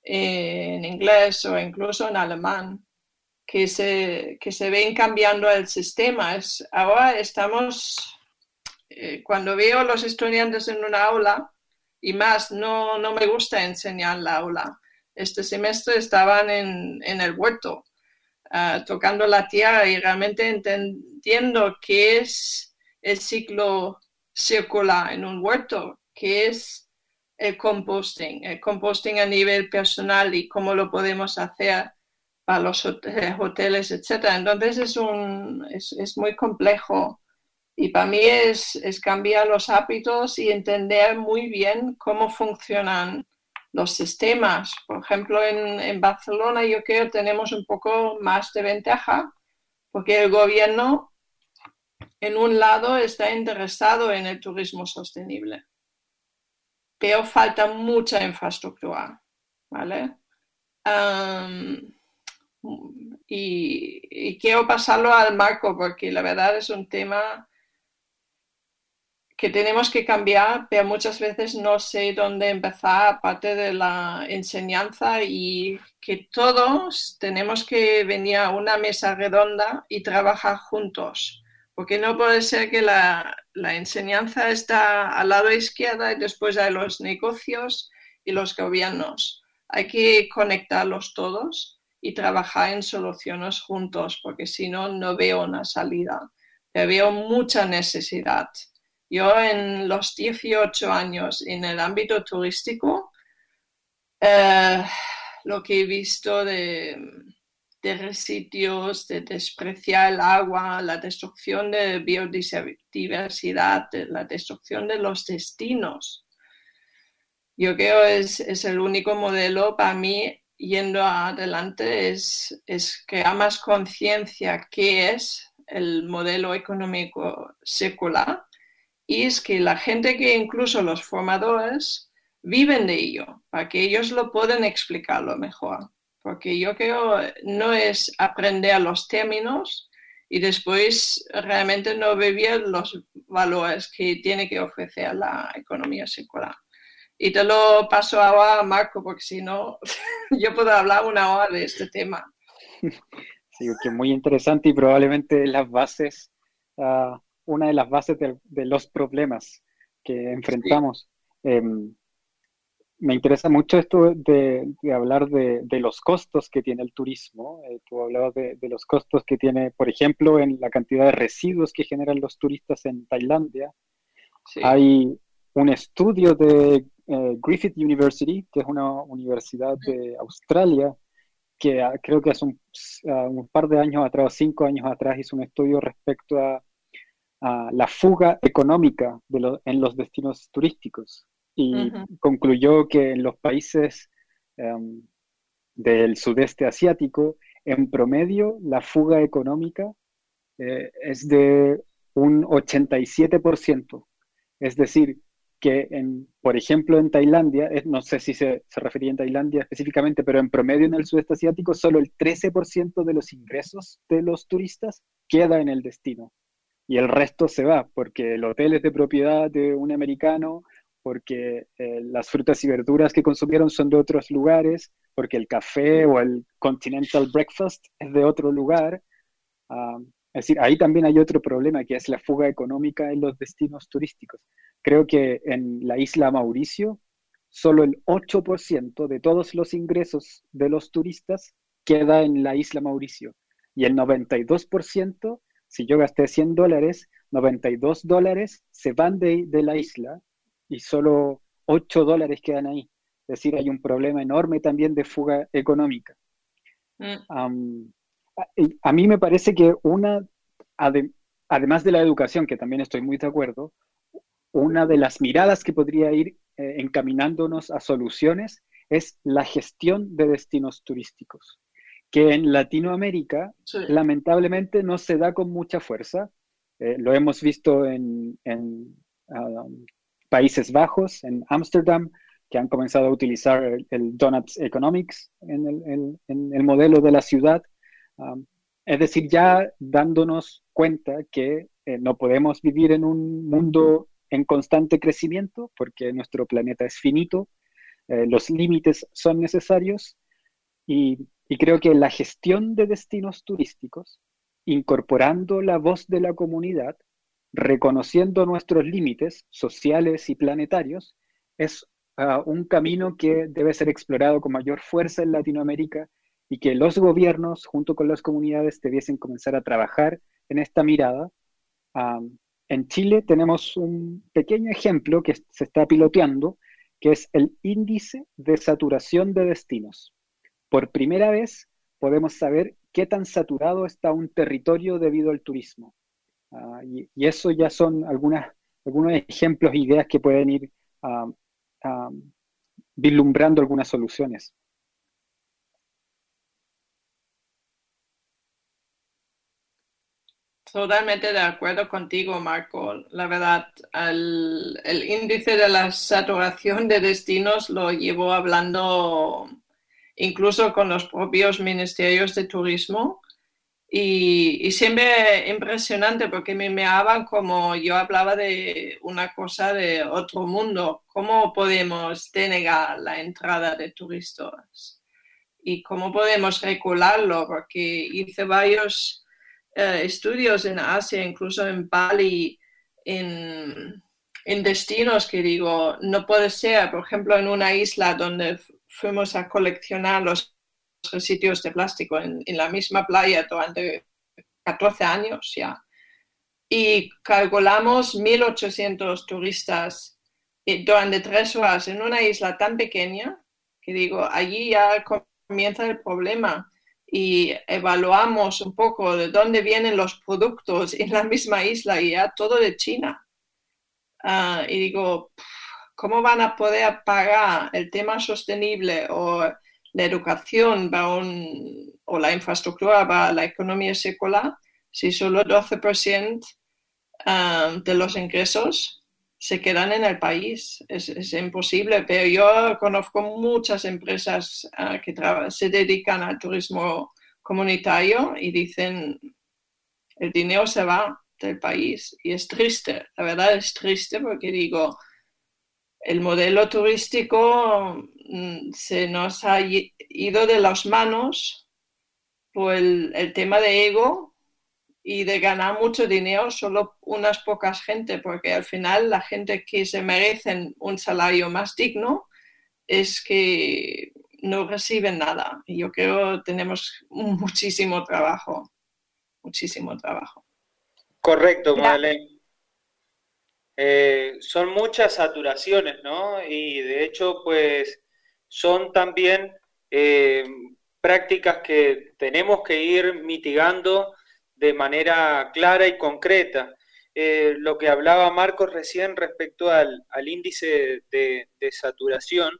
en inglés o incluso en alemán, que se, que se ven cambiando el sistema. Es, ahora estamos, eh, cuando veo a los estudiantes en una aula, y más, no, no me gusta enseñar la aula. Este semestre estaban en, en el huerto, ah, tocando la tierra y realmente entendiendo qué es el ciclo circular en un huerto, qué es el composting, el composting a nivel personal y cómo lo podemos hacer para los hoteles, etc. Entonces es, un, es, es muy complejo y para mí es, es, cambiar los hábitos y entender muy bien cómo funcionan los sistemas. Por ejemplo, en, en Barcelona yo creo que tenemos un poco más de ventaja porque el gobierno en un lado está interesado en el turismo sostenible pero falta mucha infraestructura, ¿vale? y, quiero pasarlo al marco porque la verdad es un tema que tenemos que cambiar, pero muchas veces no sé dónde empezar aparte de la enseñanza y que todos tenemos que venir a una mesa redonda y trabajar juntos porque no puede ser que la, enseñanza está al lado izquierdo y después hay los negocios y los gobiernos. Hay que conectarlos todos y trabajar en soluciones juntos, porque si no, no veo una salida. veo mucha necesidad. Yo en los 18 años en el ámbito turístico, eh, lo que he visto de, de residuos, de despreciar el agua, la destrucción de biodiversidad, la destrucción de los destinos. Yo creo es, es el único modelo para mí yendo adelante es, es crear más conciencia qué es el modelo económico secular y es que la gente que incluso los formadores viven de ello, para que ellos lo puedan explicarlo mejor. Porque yo creo no es aprender los términos y después realmente no vivir los valores que tiene que ofrecer la economía secular. Y te lo paso ahora Marco, porque si no, [laughs] yo puedo hablar una hora de este tema. [laughs] Sí, que es muy interesante y probablemente las bases, uh, una de las bases de, de, los problemas que enfrentamos. Sí. Eh, me interesa mucho esto de, de hablar de, de, los costos que tiene el turismo. Eh, tú hablabas de, los costos que tiene, por ejemplo, en la cantidad de residuos que generan los turistas en Tailandia. Sí. Hay un estudio de eh, Griffith University, que es una universidad de Australia, que uh, creo que hace un, uh, un, par de años atrás, cinco años atrás, hizo un estudio respecto a, a la fuga económica lo, en los destinos turísticos y uh -huh. concluyó que en los países um, del sudeste asiático, en promedio, la fuga económica eh, es de un 87%. Es decir, que, en, por ejemplo, en Tailandia, no sé si se, se, refería en Tailandia específicamente, pero en promedio en el sudeste asiático, solo el 13% de los ingresos de los turistas queda en el destino. Y el resto se va, porque el hotel es de propiedad de un americano, porque eh, las frutas y verduras que consumieron son de otros lugares, porque el café o el continental breakfast es de otro lugar. Uh, es decir, ahí también hay otro problema, que es la fuga económica en los destinos turísticos. Creo que en la isla Mauricio, solo el 8% de todos los ingresos de los turistas queda en la isla Mauricio. Y el 92%, si yo gasté 100 dólares, 92 dólares se van de, de la isla y solo 8 dólares quedan ahí. Es decir, hay un problema enorme también de fuga económica. Mm. Um, a, a, mí me parece que una, ade, además de la educación, que también estoy muy de acuerdo, una de las miradas que podría ir eh, encaminándonos a soluciones es la gestión de destinos turísticos, que en Latinoamérica sí. lamentablemente no se da con mucha fuerza. Eh, lo hemos visto en, en um, Países Bajos, en Ámsterdam, que han comenzado a utilizar el, el Donuts Economics en el, modelo de la ciudad. Es decir, ya dándonos cuenta que eh, no podemos vivir en un mundo en constante crecimiento porque nuestro planeta es finito, eh, los límites son necesarios y creo que la gestión de destinos turísticos, incorporando la voz de la comunidad, reconociendo nuestros límites sociales y planetarios, es uh, un camino que debe ser explorado con mayor fuerza en Latinoamérica y que los gobiernos, junto con las comunidades, debiesen comenzar a trabajar en esta mirada. En Chile tenemos un pequeño ejemplo que se está piloteando, que es el índice de saturación de destinos. Por primera vez podemos saber qué tan saturado está un territorio debido al turismo. Uh, y, eso ya son algunas, algunos ejemplos ideas que pueden ir vislumbrando algunas soluciones. Totalmente de acuerdo contigo, Marco. La verdad, el, el, índice de la saturación de destinos lo llevo hablando incluso con los propios ministerios de turismo y, y siempre impresionante porque me miraban como yo hablaba de una cosa de otro mundo. ¿Cómo podemos denegar la entrada de turistas? ¿Y cómo podemos regularlo? Porque hice varios uh, estudios en Asia, incluso en Bali, en, en, destinos que digo, no puede ser, por ejemplo, en una isla donde fuimos a coleccionar los residuos de plástico en, en la misma playa durante 14 años ya. Y calculamos 1.800 turistas durante tres horas en una isla tan pequeña que digo, allí ya comienza el problema. y evaluamos un poco de dónde vienen los productos en la misma isla y ya todo de China. Ah, y digo, ¿cómo van a poder pagar el tema sostenible o la educación o la infraestructura para la economía secular si solo el 12% ah, de los ingresos se quedan en el país. Es, imposible, pero yo conozco muchas empresas ah, que se dedican al turismo comunitario y dicen, el dinero se va del país y es triste, la verdad es triste porque digo, el modelo turístico mm, se nos ha ido de las manos por el tema de ego y de ganar mucho dinero solo unas pocas gente, porque al final la gente que se merecen un salario más digno es que no reciben nada. Y yo creo que tenemos muchísimo trabajo, muchísimo trabajo. Correcto, Madeleine. Eh, son muchas saturaciones, ¿no? Y de hecho, pues son también eh, prácticas que tenemos que ir mitigando de manera clara y concreta. Eh, lo que hablaba Marcos recién respecto al, índice de, saturación,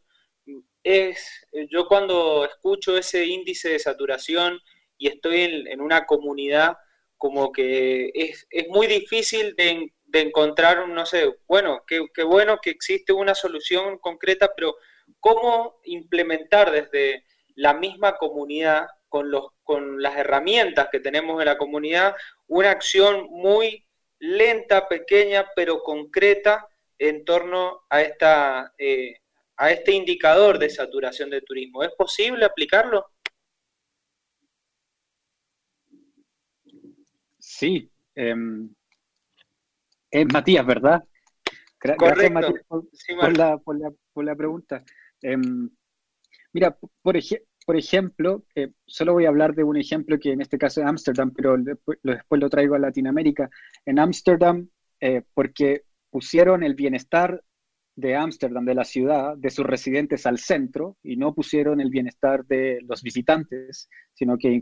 es, yo cuando escucho ese índice de saturación y estoy en, una comunidad, como que es, muy difícil de, encontrar, no sé, bueno, qué bueno que existe una solución concreta, pero ¿cómo implementar desde la misma comunidad con, los, con las herramientas que tenemos en la comunidad, una acción muy lenta, pequeña, pero concreta en torno a, esta, eh, a este indicador de saturación de turismo. ¿Es posible aplicarlo? Sí. Em, es Matías, ¿verdad? Gracias, Matías, por, la, por, la, por, la, pregunta. Em, mira, por, ejemplo, por ejemplo, eh, solo voy a hablar de un ejemplo que en este caso es Ámsterdam, pero después, lo traigo a Latinoamérica. En Ámsterdam, eh, porque pusieron el bienestar de Ámsterdam, de la ciudad, de sus residentes al centro, y no pusieron el bienestar de los visitantes, sino que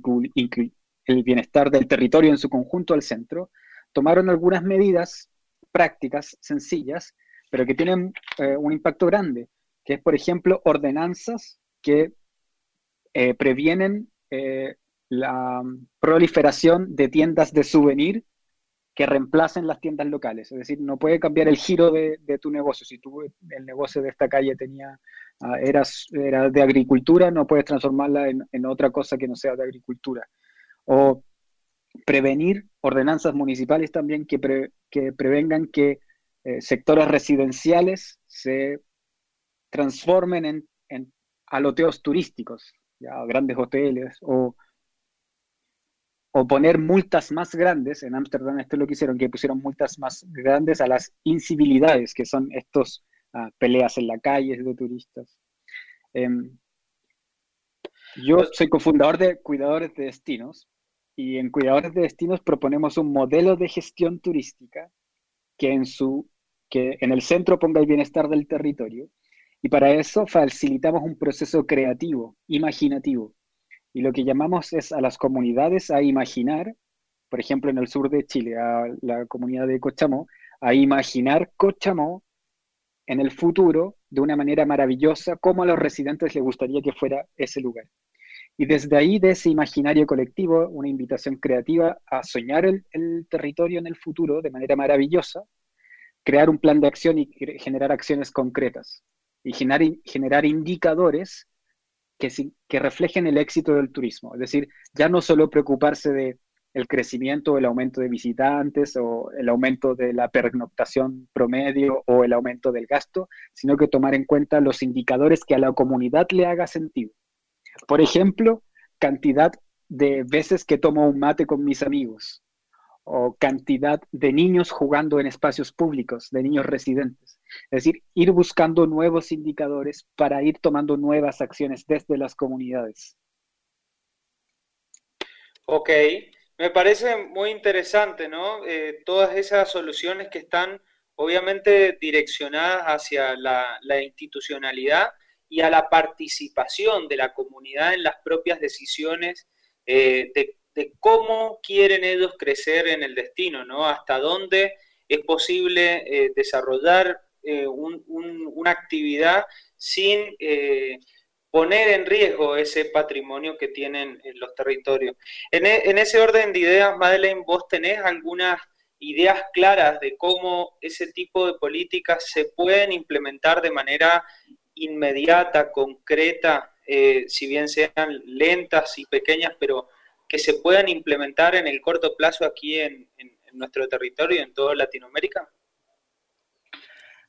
el bienestar del territorio en su conjunto al centro, tomaron algunas medidas prácticas, sencillas, pero que tienen eh, un impacto grande, que es, por ejemplo, ordenanzas que eh, previenen eh, la proliferación de tiendas de souvenir que reemplacen las tiendas locales. Es decir, no puede cambiar el giro de, tu negocio. Si tú el negocio de esta calle tenía, uh, era, de agricultura, no puedes transformarla en, otra cosa que no sea de agricultura. O prevenir ordenanzas municipales también que, que prevengan que eh, sectores residenciales se transformen en, en aloteos turísticos grandes hoteles, o, o poner multas más grandes, en Ámsterdam esto es lo que hicieron, que pusieron multas más grandes a las incivilidades, que son estos ah, peleas en la calle de turistas. Em, yo pues soy cofundador de Cuidadores de Destinos y en Cuidadores de Destinos proponemos un modelo de gestión turística que en, su, que en el centro ponga el bienestar del territorio y para eso facilitamos un proceso creativo, imaginativo. Y lo que llamamos es a las comunidades a imaginar, por ejemplo, en el sur de Chile, a la comunidad de Cochamó, a imaginar Cochamó en el futuro de una manera maravillosa, como a los residentes les gustaría que fuera ese lugar. Y desde ahí, de ese imaginario colectivo, una invitación creativa a soñar el, territorio en el futuro de manera maravillosa, crear un plan de acción y generar acciones concretas y generar, indicadores que, que reflejen el éxito del turismo. Es decir, ya no solo preocuparse de el crecimiento el aumento de visitantes o el aumento de la pernoctación promedio o el aumento del gasto, sino que tomar en cuenta los indicadores que a la comunidad le haga sentido. Por ejemplo, cantidad de veces que tomo un mate con mis amigos o cantidad de niños jugando en espacios públicos, de niños residentes. Es decir, ir buscando nuevos indicadores para ir tomando nuevas acciones desde las comunidades. Ok, me parece muy interesante, ¿no? Eh, todas esas soluciones que están obviamente direccionadas hacia la, la institucionalidad y a la participación de la comunidad en las propias decisiones eh, de, cómo quieren ellos crecer en el destino, ¿no? Hasta dónde es posible eh, desarrollar una actividad sin poner en riesgo ese patrimonio que tienen en los territorios. E, en ese orden de ideas, Madeleine, vos tenés algunas ideas claras de cómo ese tipo de políticas se pueden implementar de manera inmediata, concreta, eh, si bien sean lentas y pequeñas, pero que se puedan implementar en el corto plazo aquí en, nuestro territorio, en toda Latinoamérica?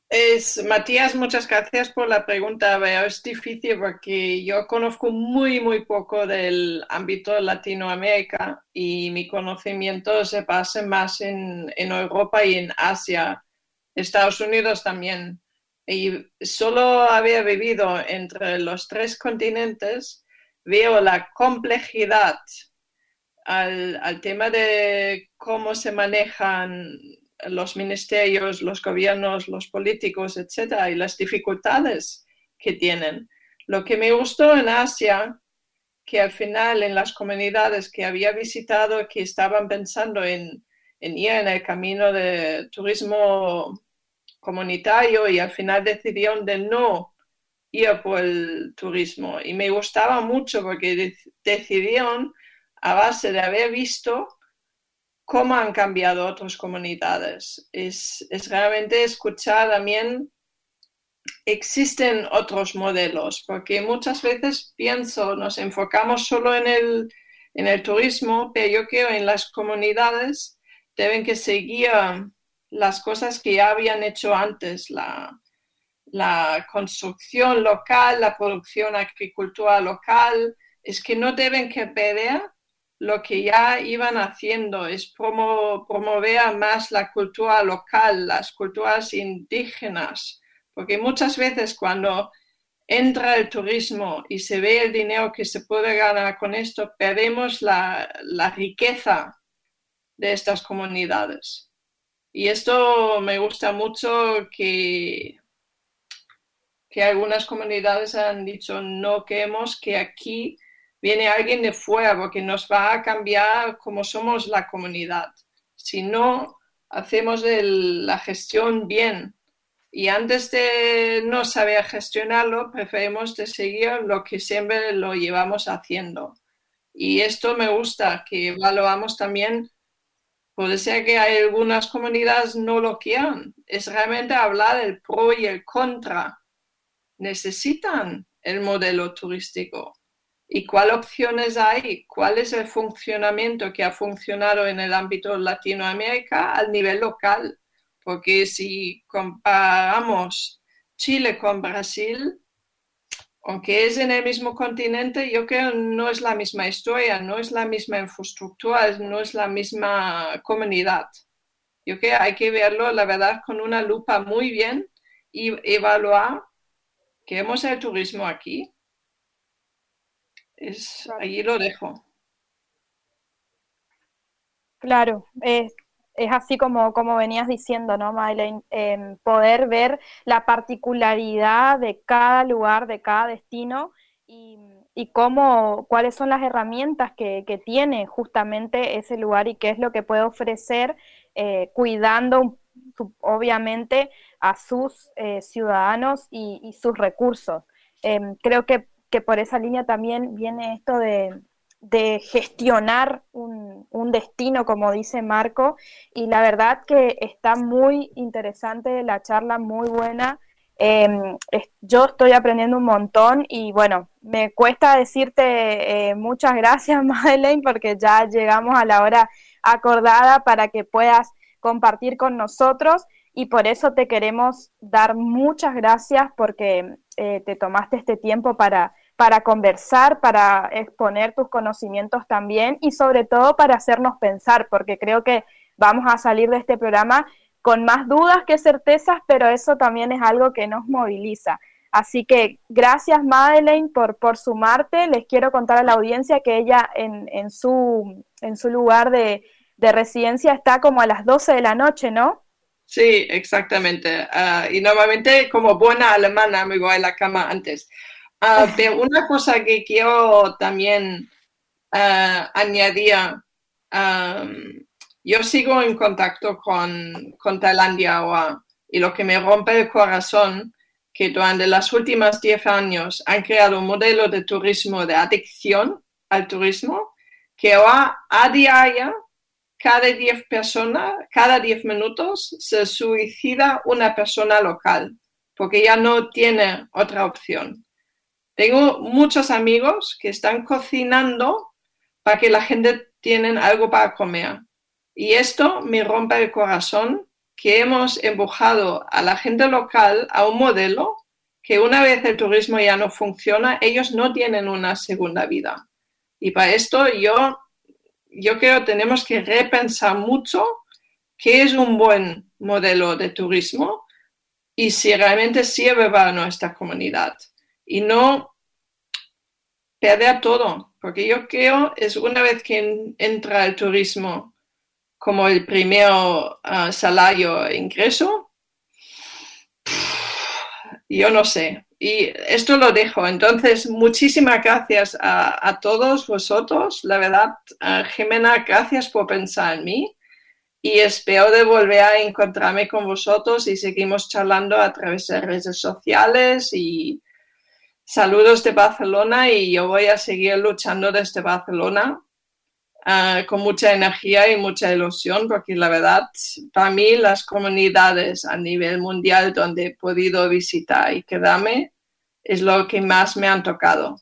Es, Matías, muchas gracias por la pregunta. es difícil porque yo conozco muy, muy poco del ámbito de Latinoamérica y mi conocimiento se basa más en Europa y en Asia, Estados Unidos también. Y solo había vivido entre los tres continentes, veo la complejidad al, al tema de cómo se manejan los ministerios, los gobiernos, los políticos, etcétera, y las dificultades que tienen. Lo que me gustó en Asia, que al final en las comunidades que había visitado, que estaban pensando en, ir en el camino de turismo comunitario y al final decidieron de no ir por el turismo. Y me gustaba mucho porque decidieron, a base de haber visto cómo han cambiado otras comunidades. Es, realmente escuchar también, existen otros modelos, porque muchas veces pienso, nos enfocamos solo en el, en el turismo, pero yo creo en las comunidades deben que seguir las cosas que ya habían hecho antes, la, construcción local, la producción agricultura local, es que no deben que perder lo que ya iban haciendo es promover más la cultura local, las culturas indígenas, porque muchas veces cuando entra el turismo y se ve el dinero que se puede ganar con esto, perdemos la, riqueza de estas comunidades. Y esto me gusta mucho que, que algunas comunidades han dicho no queremos que aquí viene alguien de fuera porque nos va a cambiar cómo somos la comunidad. Si no hacemos la gestión bien y antes de no saber gestionarlo, preferimos seguir lo que siempre lo llevamos haciendo. Y esto me gusta, que evaluamos también, puede ser que hay algunas comunidades no lo quieran, es realmente hablar del pro y el contra. Necesitan el modelo turístico y cuáles opciones hay, cuál es el funcionamiento que ha funcionado en el ámbito Latinoamérica al nivel local. Porque si comparamos Chile con Brasil, aunque es en el mismo continente, yo creo que no es la misma historia, no es la misma infraestructura, no es la misma comunidad. Yo creo que hay que verlo, la verdad, con una lupa muy bien y evaluar. ¿Queremos el turismo aquí? Es, ahí lo dejo. Claro, es, así como, como venías diciendo, ¿no, Madeleine? Em, poder ver la particularidad de cada lugar, de cada destino y, cómo, cuáles son las herramientas que, tiene justamente ese lugar y qué es lo que puede ofrecer, eh, cuidando obviamente a sus eh, ciudadanos y, sus recursos. Em, creo que que por esa línea también viene esto de, gestionar un, destino, como dice Marco, y la verdad que está muy interesante la charla, muy buena. Em, yo estoy aprendiendo un montón y bueno, me cuesta decirte eh, muchas gracias, [laughs] Madeleine, porque ya llegamos a la hora acordada para que puedas compartir con nosotros y por eso te queremos dar muchas gracias porque eh, te tomaste este tiempo para, para conversar, para exponer tus conocimientos también y sobre todo para hacernos pensar, porque creo que vamos a salir de este programa con más dudas que certezas, pero eso también es algo que nos moviliza. Así que gracias Madeleine por, por sumarte. Les quiero contar a la audiencia que ella en, en, su, en su lugar de, de residencia está como a las 12 de la noche, ¿no? Sí, exactamente. Ah, y normalmente como buena alemana me voy a la cama antes. Ah, pero una cosa que quiero también ah, añadía, yo sigo en contacto con, con Tailandia ahora y lo que me rompe el corazón que durante los últimos 10 años han creado un modelo de turismo de adicción al turismo que ahora a diario, cada 10 personas, cada 10 minutos se suicida una persona local porque ya no tiene otra opción. Tengo muchos amigos que están cocinando para que la gente tenga algo para comer. Y esto me rompe el corazón que hemos empujado a la gente local a un modelo que una vez el turismo ya no funciona, ellos no tienen una segunda vida. Y para esto yo, yo creo que tenemos que repensar mucho qué es un buen modelo de turismo y si realmente sirve para nuestra comunidad y no perder todo, porque yo creo es una vez que entra el turismo como el primer uh, salario e ingreso, yo no sé. Y esto lo dejo. Entonces, muchísimas gracias a, todos vosotros. La verdad, uh, Jimena, gracias por pensar en mí. Y espero de volver a encontrarme con vosotros y seguimos charlando a través de redes sociales y saludos de Barcelona y yo voy a seguir luchando desde Barcelona uh, con mucha energía y mucha ilusión porque la verdad, para mí las comunidades a nivel mundial donde he podido visitar y quedarme es lo que más me han tocado.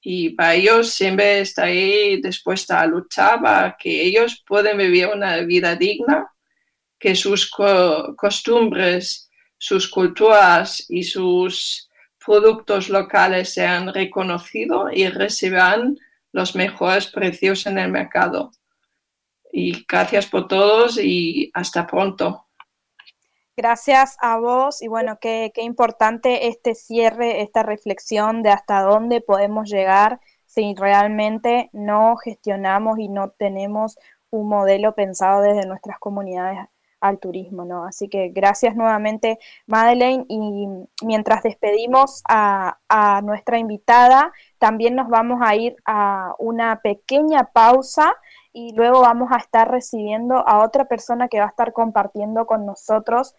Y para ellos siempre estaré dispuesta a luchar para que ellos puedan vivir una vida digna, que sus costumbres, sus culturas y sus productos locales sean reconocidos y reciban los mejores precios en el mercado. Y gracias por todos y hasta pronto. Gracias a vos y bueno, qué, qué importante este cierre, esta reflexión de hasta dónde podemos llegar si realmente no gestionamos y no tenemos un modelo pensado desde nuestras comunidades al turismo, ¿no? Así que gracias nuevamente, Madeleine, y mientras despedimos a, nuestra invitada, también nos vamos a ir a una pequeña pausa y luego vamos a estar recibiendo a otra persona que va a estar compartiendo con nosotros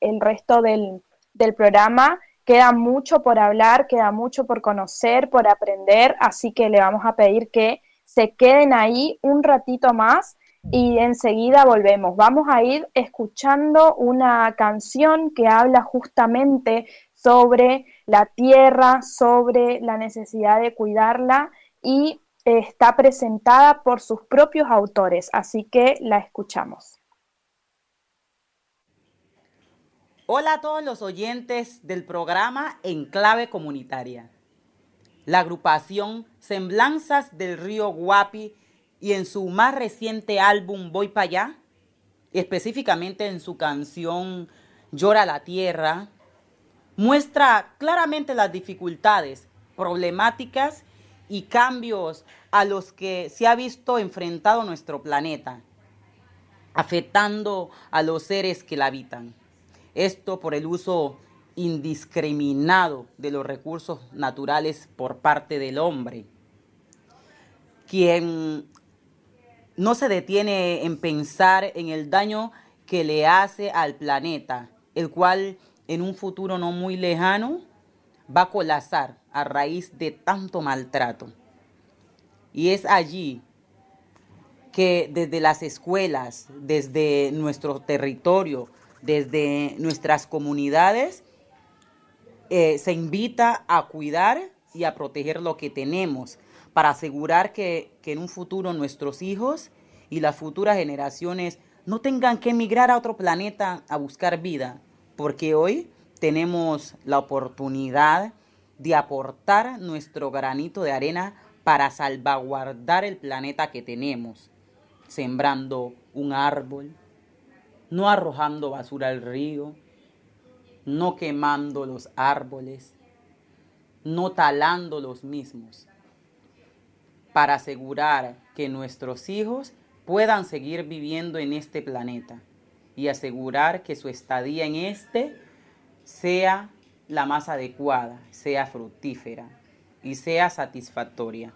el resto del, del programa. Queda mucho por hablar, queda mucho por conocer, por aprender, así que le vamos a pedir que se queden ahí un ratito más y enseguida volvemos. Vamos a ir escuchando una canción que habla justamente sobre la tierra, sobre la necesidad de cuidarla y está presentada por sus propios autores, así que la escuchamos. Hola a todos los oyentes del programa En Clave Comunitaria. La agrupación Semblanzas del Río Guapi y en su más reciente álbum Voy para allá, específicamente en su canción Llora la Tierra, muestra claramente las dificultades, problemáticas y cambios a los que se ha visto enfrentado nuestro planeta, afectando a los seres que la habitan. Esto por el uso indiscriminado de los recursos naturales por parte del hombre, quien no se detiene en pensar en el daño que le hace al planeta, el cual en un futuro no muy lejano va a colapsar a raíz de tanto maltrato. Y es allí que desde las escuelas, desde nuestro territorio, desde nuestras comunidades, eh, se invita a cuidar y a proteger lo que tenemos, para asegurar que, en un futuro nuestros hijos y las futuras generaciones no tengan que emigrar a otro planeta a buscar vida, porque hoy tenemos la oportunidad de aportar nuestro granito de arena para salvaguardar el planeta que tenemos, sembrando un árbol, no arrojando basura al río, no quemando los árboles, no talando los mismos, para asegurar que nuestros hijos puedan seguir viviendo en este planeta y asegurar que su estadía en este sea la más adecuada, sea fructífera y sea satisfactoria.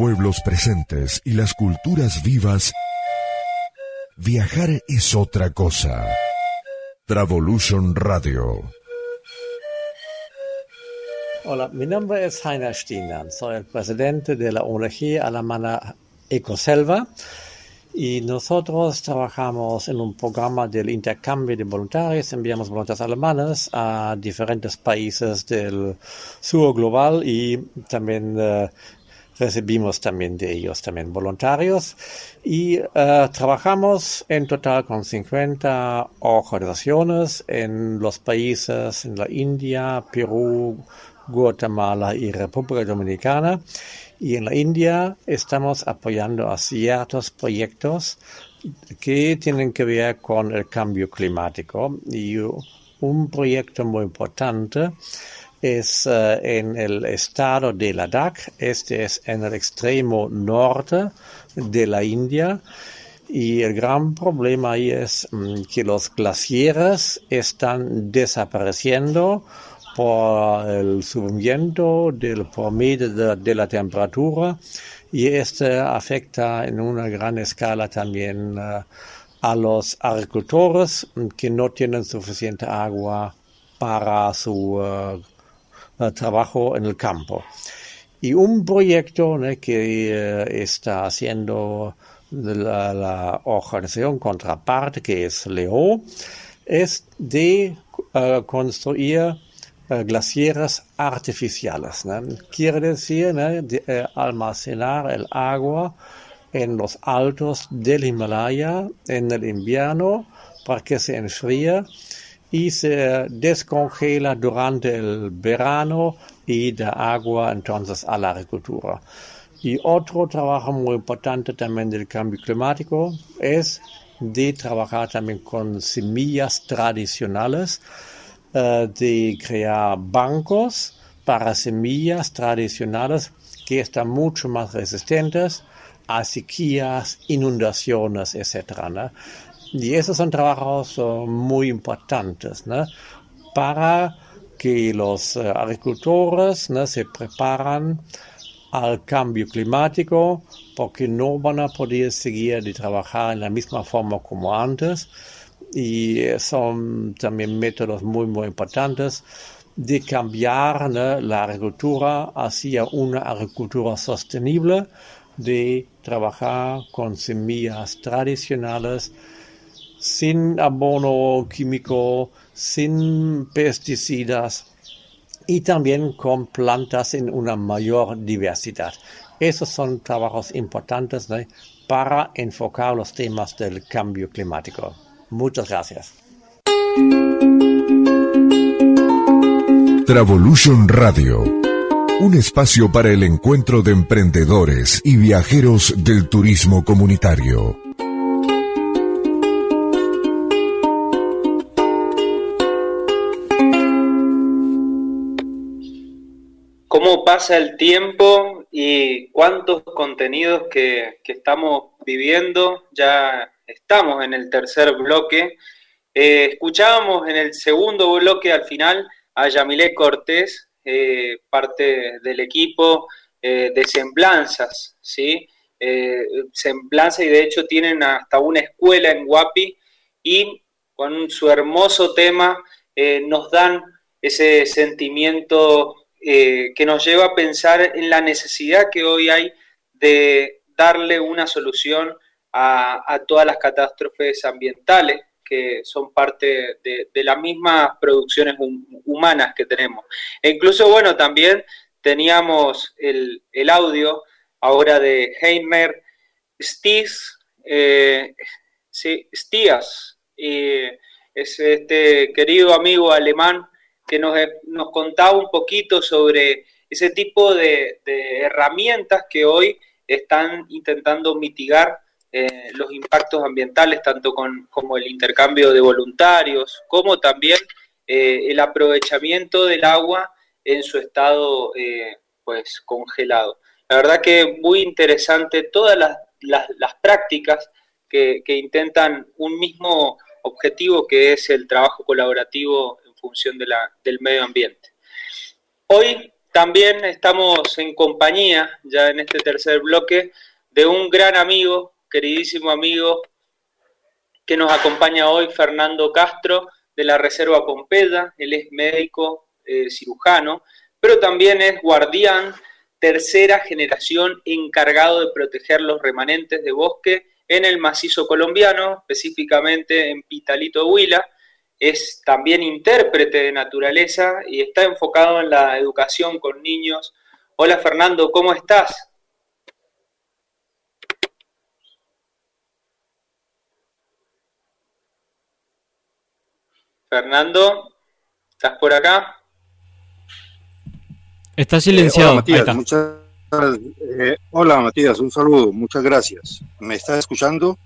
Pueblos presentes y las culturas vivas, viajar es otra cosa. Travolution Radio. Hola, mi nombre es Heiner Stiemann, soy el presidente de la ONG alemana Ecoselva y nosotros trabajamos en un programa del intercambio de voluntarios, enviamos voluntarios alemanes a diferentes países del sur global y también eh, recibimos también de ellos también voluntarios y eh, trabajamos en total con 50 organizaciones en los países en la India, Perú, Guatemala y República Dominicana. Y en la India estamos apoyando a ciertos proyectos que tienen que ver con el cambio climático. Y un proyecto muy importante es eh, en el estado de Ladakh. Este es en el extremo norte de la India. Y el gran problema ahí es mm, que los glaciares están desapareciendo por el subimiento del promedio de, la temperatura y este afecta en una gran escala también eh, a los agricultores que no tienen suficiente agua para su eh, eh, trabajo en el campo. Y un proyecto que eh, está haciendo la, organización contraparte, que es LEO, es de eh, construir glaciares artificiales. Quiere decir almacenar el agua en los altos del Himalaya en el invierno para que se enfríe y se descongela durante el verano y da agua entonces a la agricultura. Y otro trabajo muy importante también del cambio climático es de trabajar también con semillas tradicionales, eh, de crear bancos para semillas tradicionales que están mucho más resistentes a sequías, inundaciones, etc. Y esos son trabajos eh, muy importantes para que los eh, agricultores se preparan al cambio climático porque no van a poder seguir de trabajar en la misma forma como antes. Y son también métodos muy muy importantes de cambiar la agricultura hacia una agricultura sostenible, de trabajar con semillas tradicionales sin abono químico, sin pesticidas y también con plantas en una mayor diversidad. Esos son trabajos importantes para enfocar los temas del cambio climático. Muchas gracias. Travolution Radio, un espacio para el encuentro de emprendedores y viajeros del turismo comunitario. Pasa el tiempo y cuántos contenidos que, estamos viviendo. Ya estamos en el tercer bloque. Eh, escuchábamos en el segundo bloque al final a Yamilé Cortés, eh, parte del equipo eh, de Semblanzas, ¿sí? Semblanza y de hecho tienen hasta una escuela en Guapi y con su hermoso tema nos dan ese sentimiento eh, que nos lleva a pensar en la necesidad que hoy hay de darle una solución a, todas las catástrofes ambientales que son parte de, las mismas producciones humanas que tenemos. E incluso, bueno, también teníamos el, audio ahora de Heimer Sties, eh, Stias, es este querido amigo alemán que nos, nos contaba un poquito sobre ese tipo de, herramientas que hoy están intentando mitigar eh, los impactos ambientales, tanto con, como el intercambio de voluntarios, como también eh, el aprovechamiento del agua en su estado eh, pues congelado. La verdad que muy interesante todas las, las, prácticas que, que, intentan un mismo objetivo que es el trabajo colaborativo función del medio ambiente. Hoy también estamos en compañía, ya en este tercer bloque, de un gran amigo, queridísimo amigo, que nos acompaña hoy, Fernando Castro, de la Reserva Pompeya. Él es médico eh, cirujano, pero también es guardián, tercera generación encargado de proteger los remanentes de bosque en el macizo colombiano, específicamente en Pitalito Huila es también intérprete de naturaleza y está enfocado en la educación con niños. Hola Fernando, ¿cómo estás? Fernando, ¿estás por acá? Está silenciado. hola, Matías, muchas, eh, hola Matías, un saludo, muchas gracias. ¿Me estás escuchando?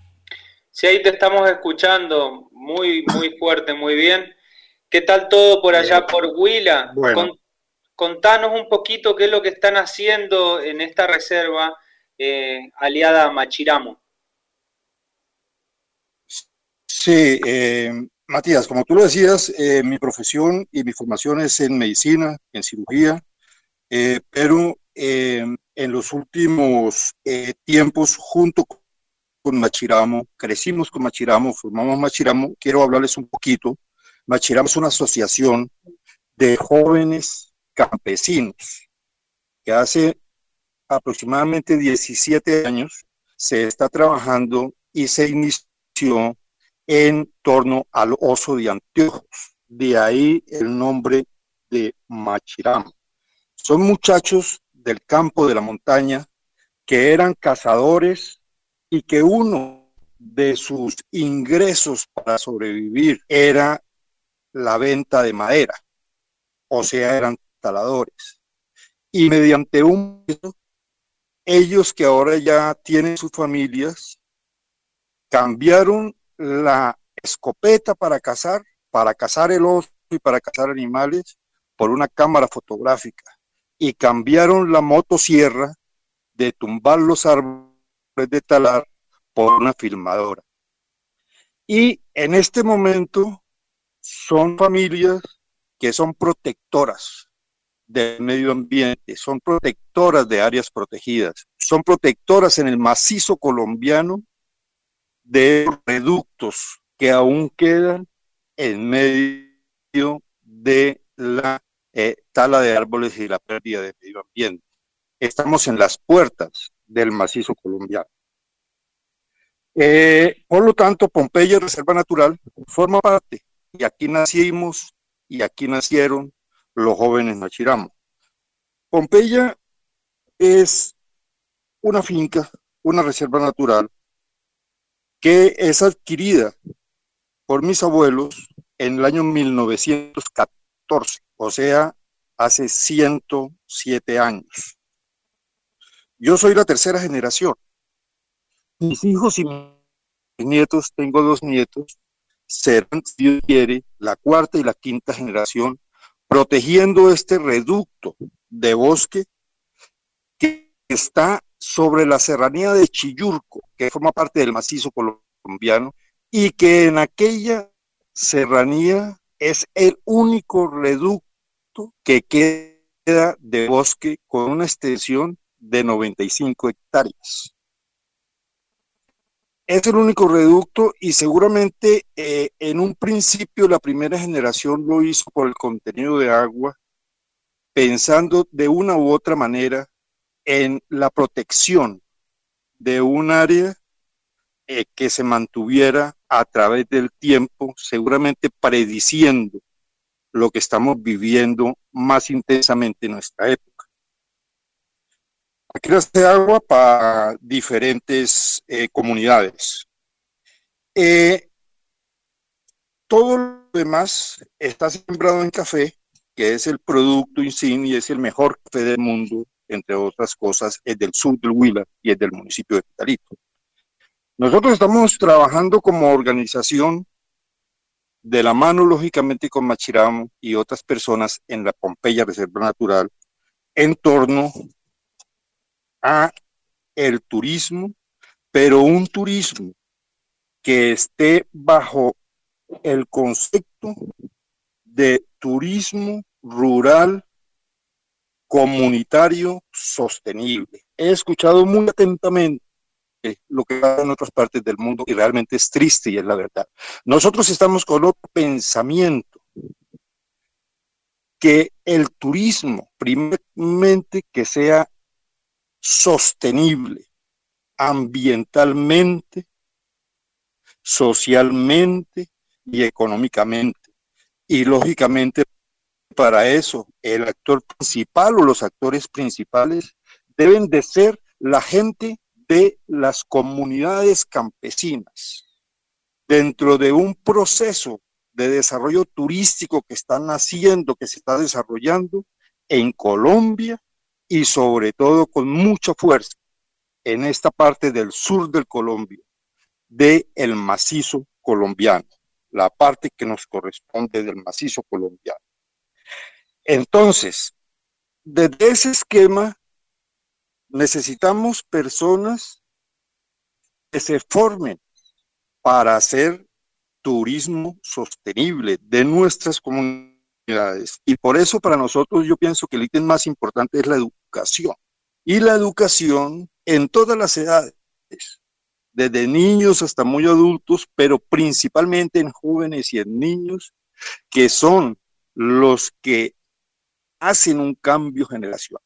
Sí, ahí te estamos escuchando muy, muy fuerte, muy bien. ¿Qué tal todo por allá por Huila? contanos un poquito qué es lo que están haciendo en esta reserva eh, aliada a Machiramo. Sí, eh, Matías, como tú lo decías, eh, mi profesión y mi formación es en medicina, en cirugía, pero en los últimos tiempos, junto con con Machiramo, crecimos con Machiramo, formamos Machiramo. Quiero hablarles un poquito. Machiramo es una asociación de jóvenes campesinos que hace aproximadamente 17 años se está trabajando y se inició en torno al oso de anteojos. De ahí el nombre de Machiramo. Son muchachos del campo de la montaña que eran cazadores y que uno de sus ingresos para sobrevivir era la venta de madera, o sea, eran taladores. Y mediante un ellos que ahora ya tienen sus familias, cambiaron la escopeta para cazar, para cazar el oso y para cazar animales, por una cámara fotográfica. Y cambiaron la motosierra de tumbar los árboles de talar por una filmadora. Y en este momento son familias que son protectoras del medio ambiente, son protectoras de áreas protegidas, son protectoras en el macizo colombiano de reductos que aún quedan en medio de la eh, tala de árboles y la pérdida de medio ambiente. Estamos en las puertas del macizo colombiano. Eh, por lo tanto, Pompeya Reserva Natural forma parte, y aquí nacimos y aquí nacieron los jóvenes Machiramo. Pompeya es una finca, una reserva natural que es adquirida por mis abuelos en el año 1914, o sea, hace 107 años. Yo soy la tercera generación. Mis hijos y mis nietos, tengo dos nietos, serán, si Dios quiere, la cuarta y la quinta generación, protegiendo este reducto de bosque que está sobre la serranía de Chiyurco, que forma parte del macizo colombiano, y que en aquella serranía es el único reducto que queda de bosque con una extensión de 95 hectáreas es el único reducto y seguramente eh, en un principio la primera generación lo hizo por el contenido de agua, pensando de una u otra manera en la protección de un área eh, que se mantuviera a través del tiempo, seguramente prediciendo lo que estamos viviendo más intensamente en nuestra época. Aquí de agua para diferentes eh, comunidades. Eh, todo lo demás está sembrado en café, que es el producto insignia, es el mejor café del mundo, entre otras cosas, es del sur del Huila y es del municipio de Pitalito. Nosotros estamos trabajando como organización de la mano, lógicamente, con Machiramo y otras personas en la Pompeya Reserva Natural en torno a el turismo, pero un turismo que esté bajo el concepto de turismo rural comunitario sostenible. He escuchado muy atentamente lo que pasa en otras partes del mundo y realmente es triste y es la verdad. Nosotros estamos con otro pensamiento, que el turismo, primeramente, que sea sostenible ambientalmente, socialmente y económicamente. Y lógicamente para eso el actor principal o los actores principales deben de ser la gente de las comunidades campesinas. Dentro de un proceso de desarrollo turístico que están haciendo, que se está desarrollando en Colombia, y sobre todo con mucha fuerza en esta parte del sur del Colombia, del el macizo colombiano, la parte que nos corresponde del macizo colombiano. Entonces, desde ese esquema necesitamos personas que se formen para hacer turismo sostenible de nuestras comunidades y por eso para nosotros yo pienso que el ítem más importante es la educación. Y la educación en todas las edades, desde niños hasta muy adultos, pero principalmente en jóvenes y en niños, que son los que hacen un cambio generacional,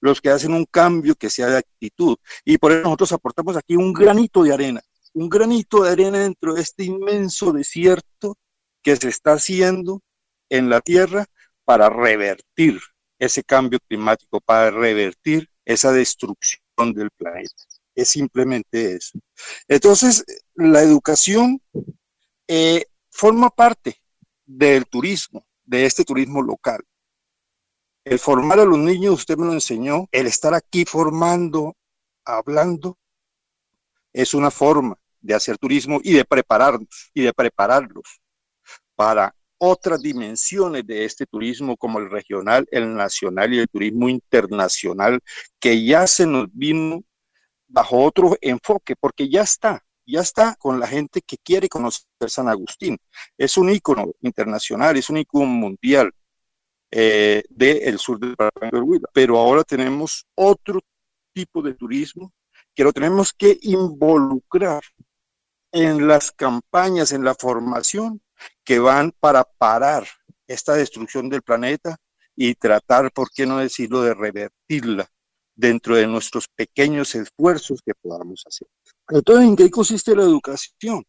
los que hacen un cambio que sea de actitud. Y por eso nosotros aportamos aquí un granito de arena, un granito de arena dentro de este inmenso desierto que se está haciendo en la Tierra para revertir ese cambio climático, para revertir esa destrucción del planeta. Es simplemente eso. Entonces, la educación eh, forma parte del turismo, de este turismo local. El formar a los niños, usted me lo enseñó, el estar aquí formando, hablando, es una forma de hacer turismo y de prepararnos y de prepararlos para otras dimensiones de este turismo como el regional, el nacional y el turismo internacional que ya se nos vino bajo otro enfoque porque ya está, ya está con la gente que quiere conocer San Agustín. Es un ícono internacional, es un ícono mundial eh, del sur del Huila, pero ahora tenemos otro tipo de turismo que lo tenemos que involucrar en las campañas, en la formación que van para parar esta destrucción del planeta y tratar, por qué no decirlo, de revertirla dentro de nuestros pequeños esfuerzos que podamos hacer. Entonces, ¿en qué consiste la educación?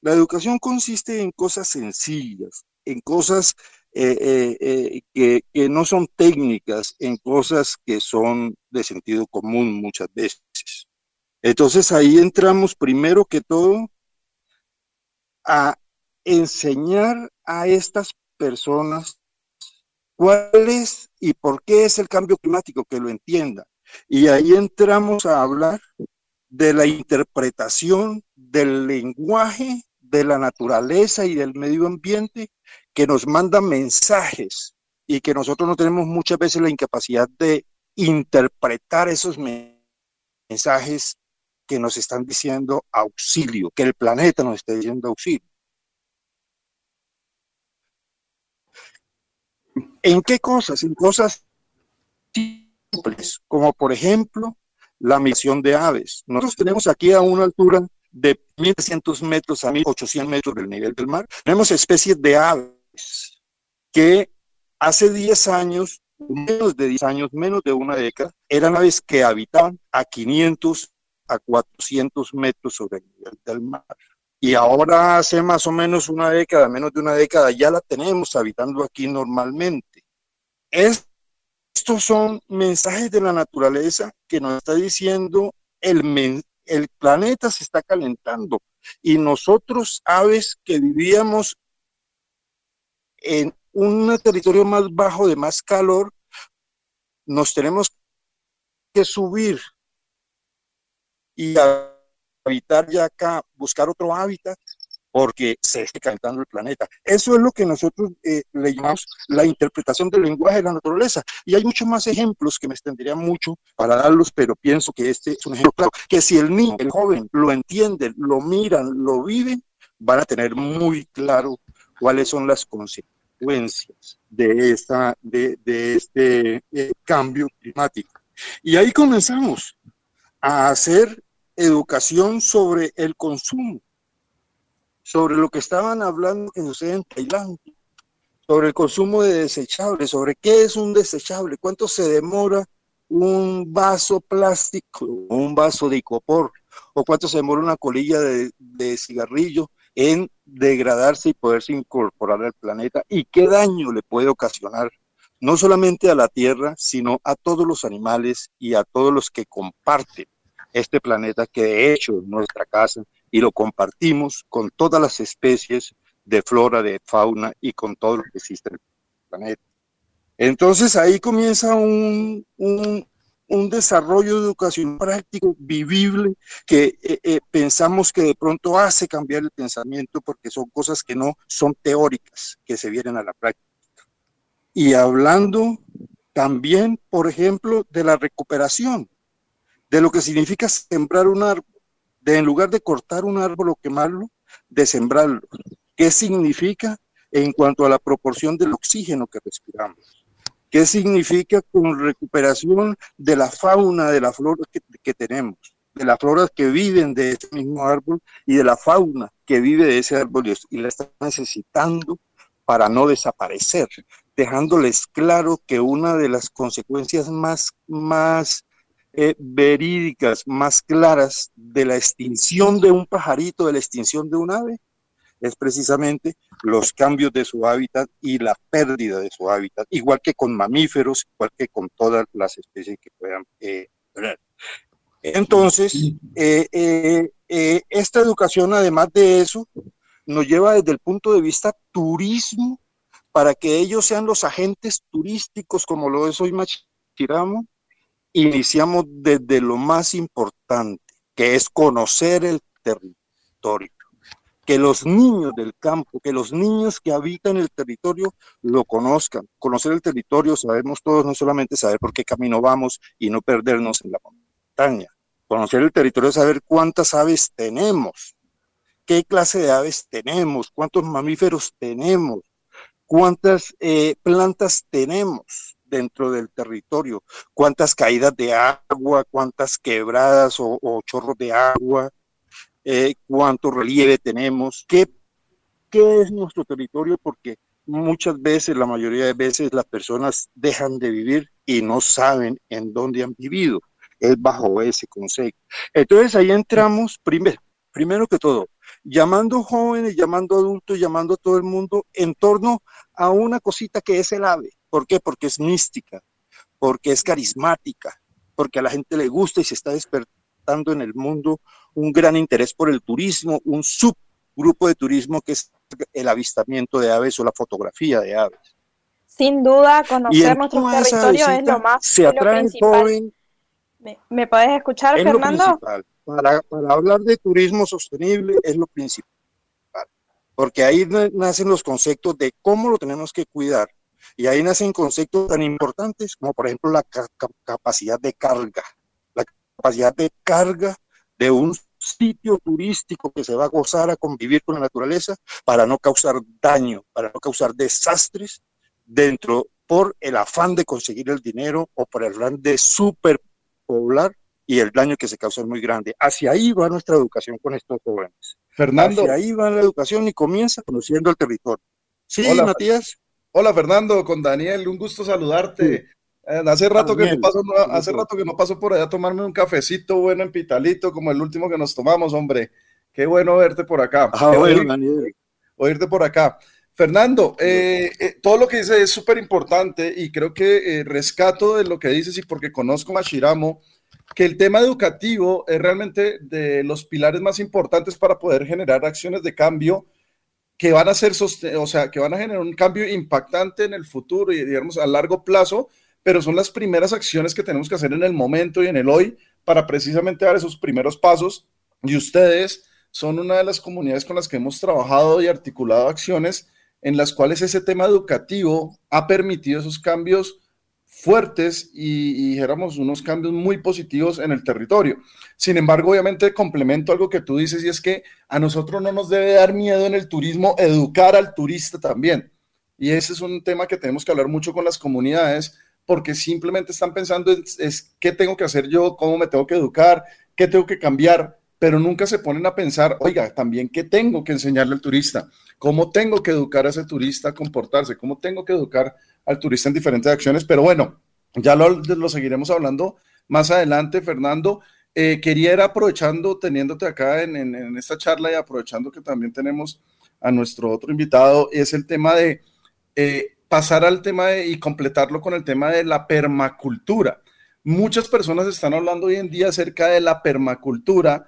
La educación consiste en cosas sencillas, en cosas eh, eh, eh, que, que no son técnicas, en cosas que son de sentido común muchas veces. Entonces ahí entramos primero que todo a enseñar a estas personas cuál es y por qué es el cambio climático, que lo entiendan. Y ahí entramos a hablar de la interpretación del lenguaje, de la naturaleza y del medio ambiente que nos manda mensajes y que nosotros no tenemos muchas veces la incapacidad de interpretar esos mensajes que nos están diciendo auxilio, que el planeta nos está diciendo auxilio. ¿En qué cosas? En cosas simples, como por ejemplo la misión de aves. Nosotros tenemos aquí a una altura de 1.300 metros a 1.800 metros del nivel del mar, tenemos especies de aves que hace 10 años, menos de 10 años, menos de una década, eran aves que habitaban a 500 a 400 metros sobre el nivel del mar. Y ahora hace más o menos una década, menos de una década, ya la tenemos habitando aquí normalmente. estos son mensajes de la naturaleza que nos está diciendo el, el planeta se está calentando y nosotros, aves que vivíamos en un territorio más bajo de más calor, nos tenemos que subir y habitar ya acá, buscar otro hábitat porque se está calentando el planeta. Eso es lo que nosotros eh, le llamamos la interpretación del lenguaje de la naturaleza. Y hay muchos más ejemplos que me extendería mucho para darlos, pero pienso que este es un ejemplo claro, que si el niño, el joven, lo entienden, lo miran, lo viven, van a tener muy claro cuáles son las consecuencias de, esta, de, este eh, cambio climático. Y ahí comenzamos a hacer educación sobre el consumo, sobre lo que estaban hablando que sucede en Tailandia, sobre el consumo de desechables, sobre qué es un desechable, cuánto se demora un vaso plástico, un vaso de icopor, o cuánto se demora una colilla de, de cigarrillo en degradarse y poderse incorporar al planeta y qué daño le puede ocasionar no solamente a la Tierra, sino a todos los animales y a todos los que comparten este planeta que de hecho es nuestra casa y lo compartimos con todas las especies de flora, de fauna y con todo lo que existe en el planeta. Entonces ahí comienza un, un, un desarrollo de educación práctico, vivible, que eh, eh, pensamos que de pronto hace cambiar el pensamiento porque son cosas que no son teóricas, que se vienen a la práctica. Y hablando también, por ejemplo, de la recuperación de lo que significa sembrar un árbol, de en lugar de cortar un árbol o quemarlo, de sembrarlo. ¿Qué significa en cuanto a la proporción del oxígeno que respiramos? ¿Qué significa con recuperación de la fauna, de la flora que, tenemos? De las floras que viven de ese mismo árbol y de la fauna que vive de ese árbol y la está necesitando para no desaparecer, dejándoles claro que una de las consecuencias más, más eh, verídicas, más claras de la extinción de un pajarito, de la extinción de un ave, es precisamente los cambios de su hábitat y la pérdida de su hábitat, igual que con mamíferos, igual que con todas las especies que puedan eh, Entonces, eh, esta educación, además de eso, nos lleva desde el punto de vista turismo para que ellos sean los agentes turísticos como lo es hoy Machiramo. Iniciamos desde lo más importante, que es conocer el territorio que los niños del campo, que los niños que habitan el territorio lo conozcan. Conocer el territorio, sabemos todos, no solamente saber por qué camino vamos y no perdernos en la montaña. Conocer el territorio saber cuántas aves tenemos, qué clase de aves tenemos, cuántos mamíferos tenemos, cuántas eh, plantas tenemos dentro del territorio, cuántas caídas de agua, cuántas quebradas o chorros de agua, eh, cuánto relieve tenemos, qué, qué es nuestro territorio, porque muchas veces, la mayoría de veces, las personas dejan de vivir y no saben en dónde han vivido. Es bajo ese concepto. Entonces ahí entramos, primero, primero que todo, llamando jóvenes, llamando adultos, llamando a todo el mundo en torno a una cosita que es el ave. ¿Por qué? Porque es mística, porque es carismática, porque a la gente le gusta y se está despertando en el mundo un gran interés por el turismo, un subgrupo de turismo que es el avistamiento de aves o la fotografía de aves. Sin duda, conocer nuestro territorio es lo más se atrae principal. ¿Me, ¿Me puedes escuchar, es Fernando? Para, para hablar de turismo sostenible es lo principal, porque ahí nacen los conceptos de cómo lo tenemos que cuidar, y ahí nacen conceptos tan importantes como por ejemplo la ca capacidad de carga, capacidad de carga de un sitio turístico que se va a gozar a convivir con la naturaleza para no causar daño, para no causar desastres dentro por el afán de conseguir el dinero o por el afán de superpoblar y el daño que se causa es muy grande. Hacia ahí va nuestra educación con estos jóvenes. Fernando. Hacia ahí va la educación y comienza conociendo el territorio. Sí, Hola, Matías. Hola Fernando, con Daniel, un gusto saludarte. Eh, hace rato que no paso, hace rato que no paso por allá a tomarme un cafecito bueno en Pitalito, como el último que nos tomamos, hombre. Qué bueno verte por acá. Ah, bueno Daniel. oírte por acá. Fernando, eh, eh, todo lo que dices es súper importante y creo que eh, rescato de lo que dices y porque conozco a Shiramo, que el tema educativo es realmente de los pilares más importantes para poder generar acciones de cambio que van a ser, o sea, que van a generar un cambio impactante en el futuro y digamos a largo plazo, pero son las primeras acciones que tenemos que hacer en el momento y en el hoy para precisamente dar esos primeros pasos. Y ustedes son una de las comunidades con las que hemos trabajado y articulado acciones en las cuales ese tema educativo ha permitido esos cambios fuertes y, y dijéramos unos cambios muy positivos en el territorio. Sin embargo, obviamente complemento algo que tú dices y es que a nosotros no nos debe dar miedo en el turismo educar al turista también. Y ese es un tema que tenemos que hablar mucho con las comunidades porque simplemente están pensando es, es qué tengo que hacer yo, cómo me tengo que educar, qué tengo que cambiar, pero nunca se ponen a pensar, oiga, también qué tengo que enseñarle al turista, cómo tengo que educar a ese turista a comportarse, cómo tengo que educar al turista en diferentes acciones, pero bueno, ya lo, lo seguiremos hablando más adelante, Fernando. Eh, quería ir aprovechando, teniéndote acá en, en, esta charla y aprovechando que también tenemos a nuestro otro invitado, es el tema de eh, pasar al tema de, y completarlo con el tema de la permacultura. Muchas personas están hablando hoy en día acerca de la permacultura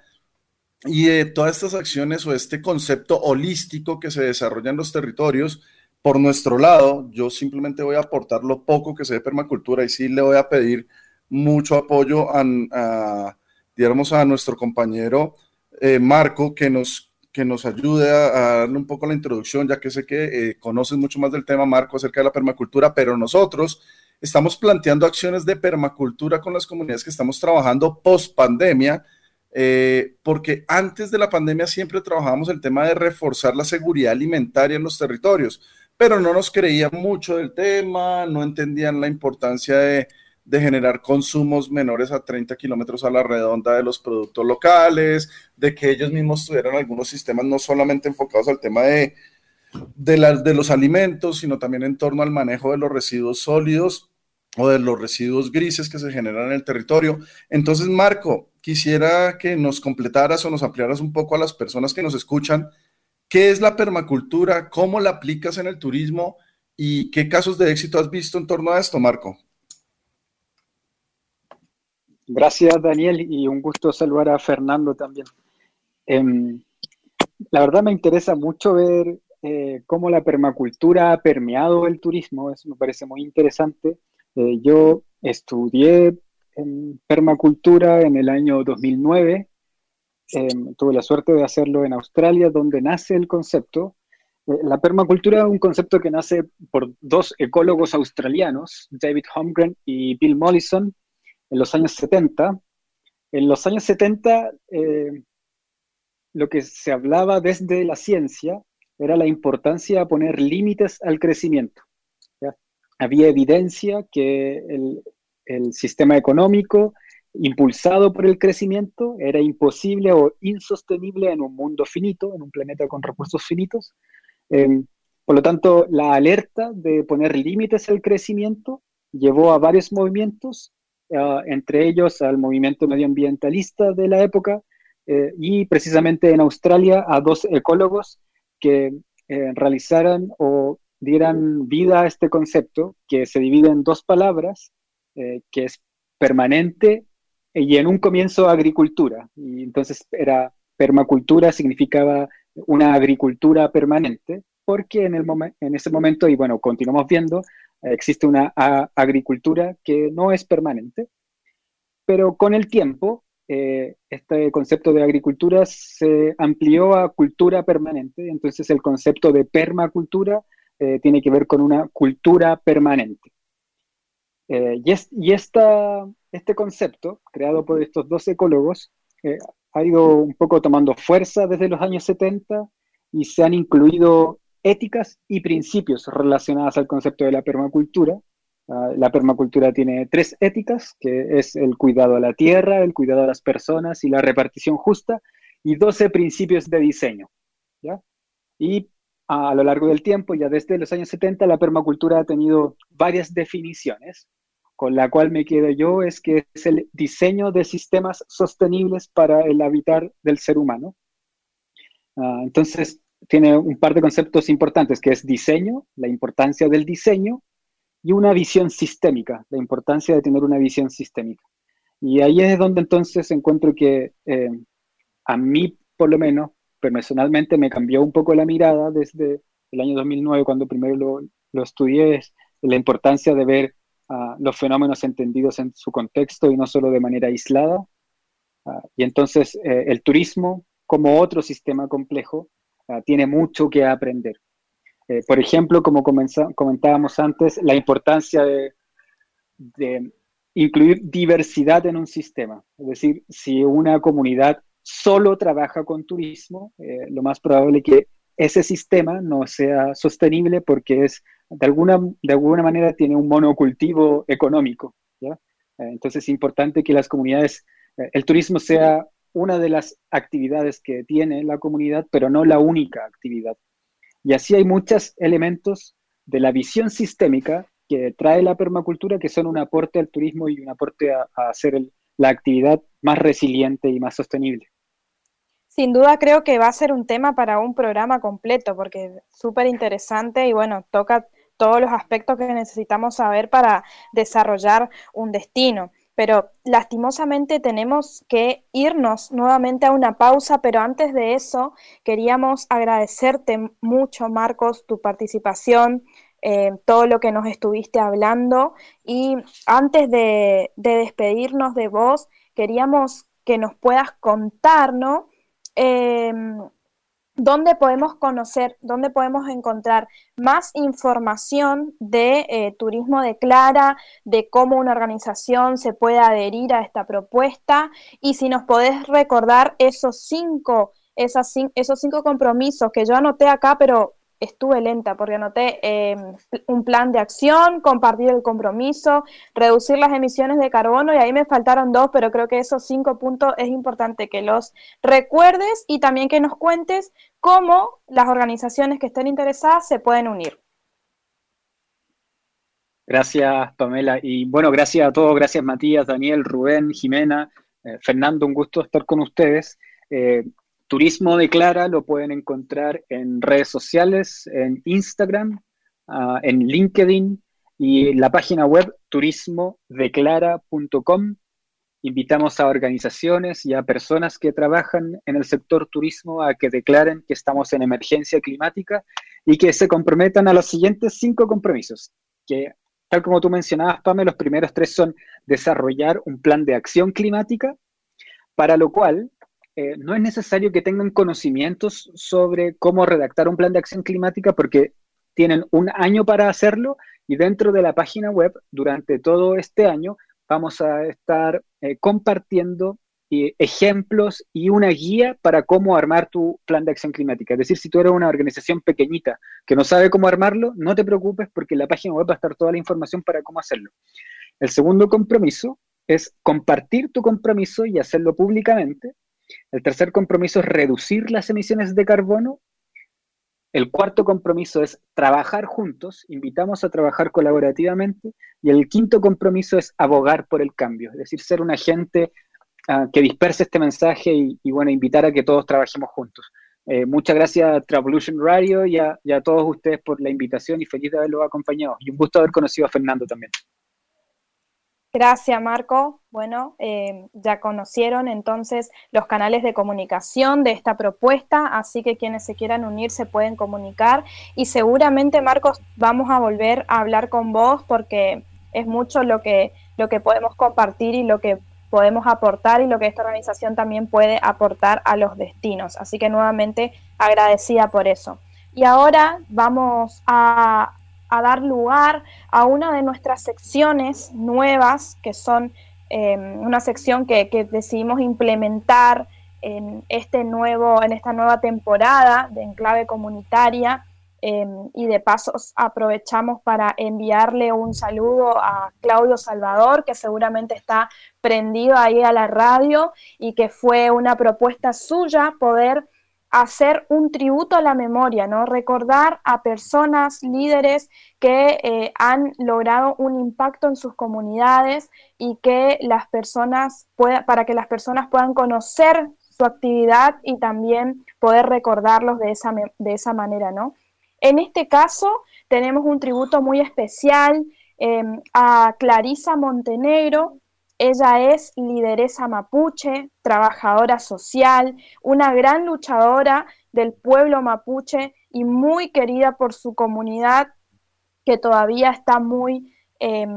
y de todas estas acciones o este concepto holístico que se desarrolla en los territorios. Por nuestro lado, yo simplemente voy a aportar lo poco que sé de permacultura y sí le voy a pedir mucho apoyo a, a a nuestro compañero eh, Marco que nos, que nos ayude a, a, darle un poco la introducción, ya que sé que eh, conoces mucho más del tema, Marco, acerca de la permacultura, pero nosotros estamos planteando acciones de permacultura con las comunidades que estamos trabajando post pandemia, eh, porque antes de la pandemia siempre trabajábamos el tema de reforzar la seguridad alimentaria en los territorios, pero no nos creían mucho del tema, no entendían la importancia de, generar consumos menores a 30 kilómetros a la redonda de los productos locales, de que ellos mismos tuvieran algunos sistemas no solamente enfocados al tema de los alimentos, sino también en torno al manejo de los residuos sólidos o de los residuos grises que se generan en el territorio. Entonces, Marco, quisiera que nos completaras o nos ampliaras un poco a las personas que nos escuchan qué es la permacultura, cómo la aplicas en el turismo y qué casos de éxito has visto en torno a esto, Marco. Gracias, Daniel, y un gusto saludar a Fernando también. Eh, la verdad me interesa mucho ver eh, cómo la permacultura ha permeado el turismo, eso me parece muy interesante. Eh, yo estudié en permacultura en el año 2009, em, tuve la suerte de hacerlo en Australia, donde nace el concepto. Eh, la permacultura es un concepto que nace por dos ecólogos australianos, David Holmgren y Bill Mollison, en los años 70. En los años 70, lo que se hablaba desde la ciencia era la importancia de poner límites al crecimiento. Había evidencia que el, el, sistema económico impulsado por el crecimiento era imposible o insostenible en un mundo finito, en un planeta con recursos finitos. Eh, por lo tanto, la alerta de poner límites al crecimiento llevó a varios movimientos, uh, entre ellos al movimiento medioambientalista de la época, eh, y precisamente en Australia a dos ecólogos que eh, realizaran o dieran vida a este concepto que se divide en dos palabras, eh, que es permanente y en un comienzo agricultura. Y entonces era permacultura significaba una agricultura permanente, porque en, el en ese momento, y bueno, continuamos viendo, existe una agricultura que no es permanente, pero con el tiempo eh, este concepto de agricultura se amplió a cultura permanente, entonces el concepto de permacultura eh, tiene que ver con una cultura permanente. Eh, y, y esta, este concepto, creado por estos dos ecólogos, ha ido un poco tomando fuerza desde los años 70 y se han incluido éticas y principios relacionados al concepto de la permacultura, Ah, la permacultura tiene tres éticas, que es el cuidado a la tierra, el cuidado a las personas y la repartición justa, y 12 principios de diseño. Y a lo largo del tiempo, ya desde los años 70, la permacultura ha tenido varias definiciones, con la cual me quedo yo es que es el diseño de sistemas sostenibles para el habitar del ser humano. Ah, entonces, tiene un par de conceptos importantes, que es diseño, la importancia del diseño, y una visión sistémica, la importancia de tener una visión sistémica. Y ahí es donde entonces encuentro que eh, a mí, por lo menos, personalmente me cambió un poco la mirada desde el año 2009, cuando primero lo, estudié, es la importancia de ver uh, los fenómenos entendidos en su contexto y no solo de manera aislada. Uh, y entonces eh, el turismo, como otro sistema complejo, uh, tiene mucho que aprender. Eh, por ejemplo, como comentábamos antes, la importancia de, incluir diversidad en un sistema. Es decir, si una comunidad solo trabaja con turismo, eh, lo más probable es que ese sistema no sea sostenible porque es, de alguna, de alguna manera tiene un monocultivo económico. Eh, entonces es importante que las comunidades, el turismo sea una de las actividades que tiene la comunidad, pero no la única actividad. Y así hay muchos elementos de la visión sistémica que trae la permacultura que son un aporte al turismo y un aporte a, hacer la actividad más resiliente y más sostenible. Sin duda creo que va a ser un tema para un programa completo porque es súper interesante y bueno, toca todos los aspectos que necesitamos saber para desarrollar un destino pero lastimosamente tenemos que irnos nuevamente a una pausa, pero antes de eso queríamos agradecerte mucho, Marcos, tu participación, todo lo que nos estuviste hablando y antes de, despedirnos de vos, queríamos que nos puedas contar, ¿no? Em, ¿Dónde podemos conocer, dónde podemos encontrar más información de eh, Turismo de Clara, de cómo una organización se puede adherir a esta propuesta? Y si nos podés recordar esos cinco, esos cinco compromisos que yo anoté acá, pero estuve lenta porque anoté eh, un plan de acción, compartir el compromiso, reducir las emisiones de carbono y ahí me faltaron dos, pero creo que esos cinco puntos es importante que los recuerdes y también que nos cuentes cómo las organizaciones que estén interesadas se pueden unir. Gracias, Pamela. Y bueno, gracias a todos, gracias Matías, Daniel, Rubén, Jimena, eh, Fernando, un gusto estar con ustedes. Eh, Turismo de Clara lo pueden encontrar en redes sociales, en Instagram, ah, en LinkedIn y la página web turismodeclara.com. invitamos a organizaciones y a personas que trabajan en el sector turismo a que declaren que estamos en emergencia climática y que se comprometan a los siguientes cinco compromisos, que tal como tú mencionabas, Pame, los primeros tres son desarrollar un plan de acción climática, para lo cual eh, no es necesario que tengan conocimientos sobre cómo redactar un plan de acción climática porque tienen un año para hacerlo y dentro de la página web durante todo este año vamos a estar eh, compartiendo eh, ejemplos y una guía para cómo armar tu plan de acción climática. Es decir, si tú eres una organización pequeñita que no sabe cómo armarlo, no te preocupes porque en la página web va a estar toda la información para cómo hacerlo. El segundo compromiso es compartir tu compromiso y hacerlo públicamente. El tercer compromiso es reducir las emisiones de carbono el cuarto compromiso es trabajar juntos, invitamos a trabajar colaborativamente. Y el quinto compromiso es abogar por el cambio, es decir, ser un agente uh, que disperse este mensaje y, y, bueno, invitar a que todos trabajemos juntos. Eh, muchas gracias a Travolution Radio y a, y a todos ustedes por la invitación y feliz de haberlos acompañado. Y un gusto haber conocido a Fernando también. Gracias, Marco. Bueno, eh, ya conocieron entonces los canales de comunicación de esta propuesta, así que quienes se quieran unir se pueden comunicar y seguramente, Marcos, vamos a volver a hablar con vos porque es mucho lo que, lo que podemos compartir y lo que podemos aportar y lo que esta organización también puede aportar a los destinos. Así que nuevamente agradecida por eso. Y ahora vamos a a dar lugar a una de nuestras secciones nuevas, que son eh, una sección que, decidimos implementar en, este nuevo, en esta nueva temporada de Enclave Comunitaria. Eh, y de paso aprovechamos para enviarle un saludo a Claudio Salvador, que seguramente está prendido ahí a la radio y que fue una propuesta suya poder hacer un tributo a la memoria, ¿no? Recordar a personas, líderes que eh, han logrado un impacto en sus comunidades y que las personas pueda, para que las personas puedan conocer su actividad y también poder recordarlos de esa, de esa manera, ¿no? En este caso tenemos un tributo muy especial eh, a Clarisa Montenegro, ella es lideresa mapuche, trabajadora social, una gran luchadora del pueblo mapuche y muy querida por su comunidad que todavía está muy eh,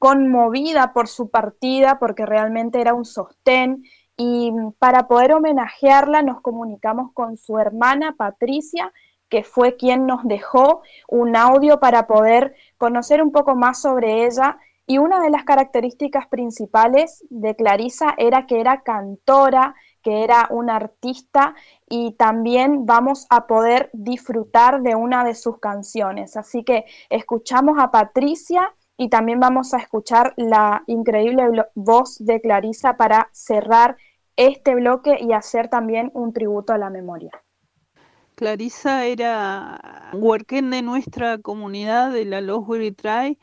conmovida por su partida porque realmente era un sostén. Y para poder homenajearla nos comunicamos con su hermana Patricia, que fue quien nos dejó un audio para poder conocer un poco más sobre ella y una de las características principales de Clarisa era que era cantora, que era una artista y también vamos a poder disfrutar de una de sus canciones. Así que escuchamos a Patricia y también vamos a escuchar la increíble voz de Clarisa para cerrar este bloque y hacer también un tributo a la memoria. Clarisa era huerquén de nuestra comunidad de la Los Try